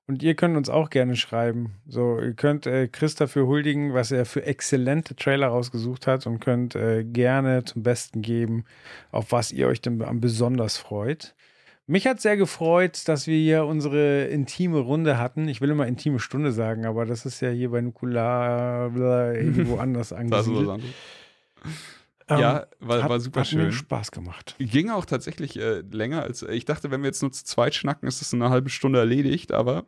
Und ihr könnt uns auch gerne schreiben. So, ihr könnt äh, Chris dafür huldigen, was er für exzellente Trailer rausgesucht hat und könnt äh, gerne zum Besten geben, auf was ihr euch denn am besonders freut. Mich hat sehr gefreut, dass wir hier unsere intime Runde hatten. Ich will immer intime Stunde sagen, aber das ist ja hier bei Nukular irgendwo anders angesiedelt. Das ähm, ja, war, hat, war super hat schön. Mir Spaß gemacht. Ging auch tatsächlich äh, länger als ich dachte, wenn wir jetzt nur zu zweit schnacken, ist das in einer halben Stunde erledigt, aber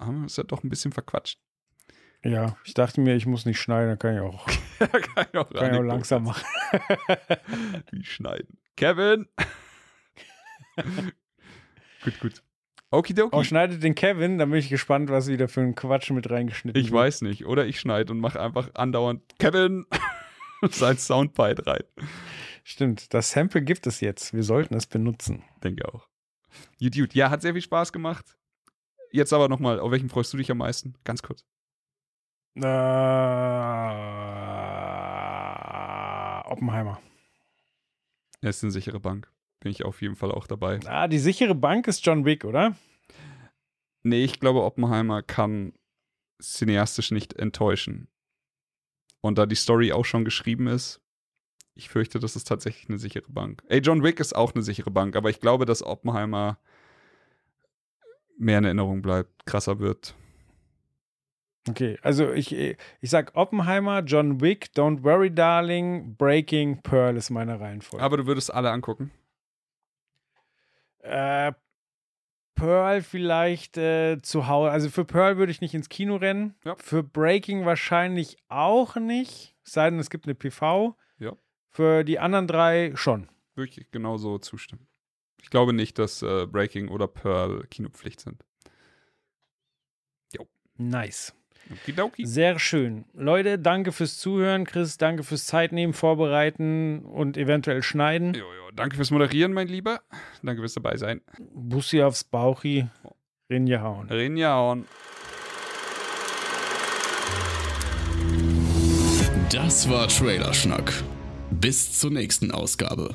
haben wir es ja doch ein bisschen verquatscht. Ja, ich dachte mir, ich muss nicht schneiden, dann kann ich auch, kann ich auch, kann ich auch langsam machen. Wie schneiden. Kevin! gut, gut. Okidoki. Oh, schneidet den Kevin, dann bin ich gespannt, was wieder für ein Quatsch mit reingeschnitten Ich weiß nicht. Oder ich schneide und mache einfach andauernd Kevin sein Soundbite rein. Stimmt, das Sample gibt es jetzt. Wir sollten es benutzen. Denke auch. Gut. Ja, hat sehr viel Spaß gemacht. Jetzt aber nochmal, auf welchen freust du dich am meisten? Ganz kurz. Äh, Oppenheimer. Er ist eine sichere Bank. Bin ich auf jeden Fall auch dabei. Ah, die sichere Bank ist John Wick, oder? Nee, ich glaube, Oppenheimer kann cineastisch nicht enttäuschen. Und da die Story auch schon geschrieben ist, ich fürchte, das ist tatsächlich eine sichere Bank. Ey, John Wick ist auch eine sichere Bank, aber ich glaube, dass Oppenheimer mehr in Erinnerung bleibt, krasser wird. Okay, also ich, ich sag Oppenheimer, John Wick, Don't Worry Darling, Breaking, Pearl ist meine Reihenfolge. Aber du würdest alle angucken? Äh, Pearl vielleicht äh, zu Hause. Also für Pearl würde ich nicht ins Kino rennen. Ja. Für Breaking wahrscheinlich auch nicht. Es sei denn, es gibt eine PV. Ja. Für die anderen drei schon. Würde ich genauso zustimmen. Ich glaube nicht, dass äh, Breaking oder Pearl Kinopflicht sind. Jo. Nice. Okidoki. Sehr schön. Leute, danke fürs Zuhören. Chris, danke fürs Zeitnehmen, Vorbereiten und eventuell Schneiden. Jo, jo. Danke fürs Moderieren, mein Lieber. Danke fürs dabei sein. Bussi aufs Bauchi. Rinja hauen. Rinja hauen. Das war Trailerschnack. Bis zur nächsten Ausgabe.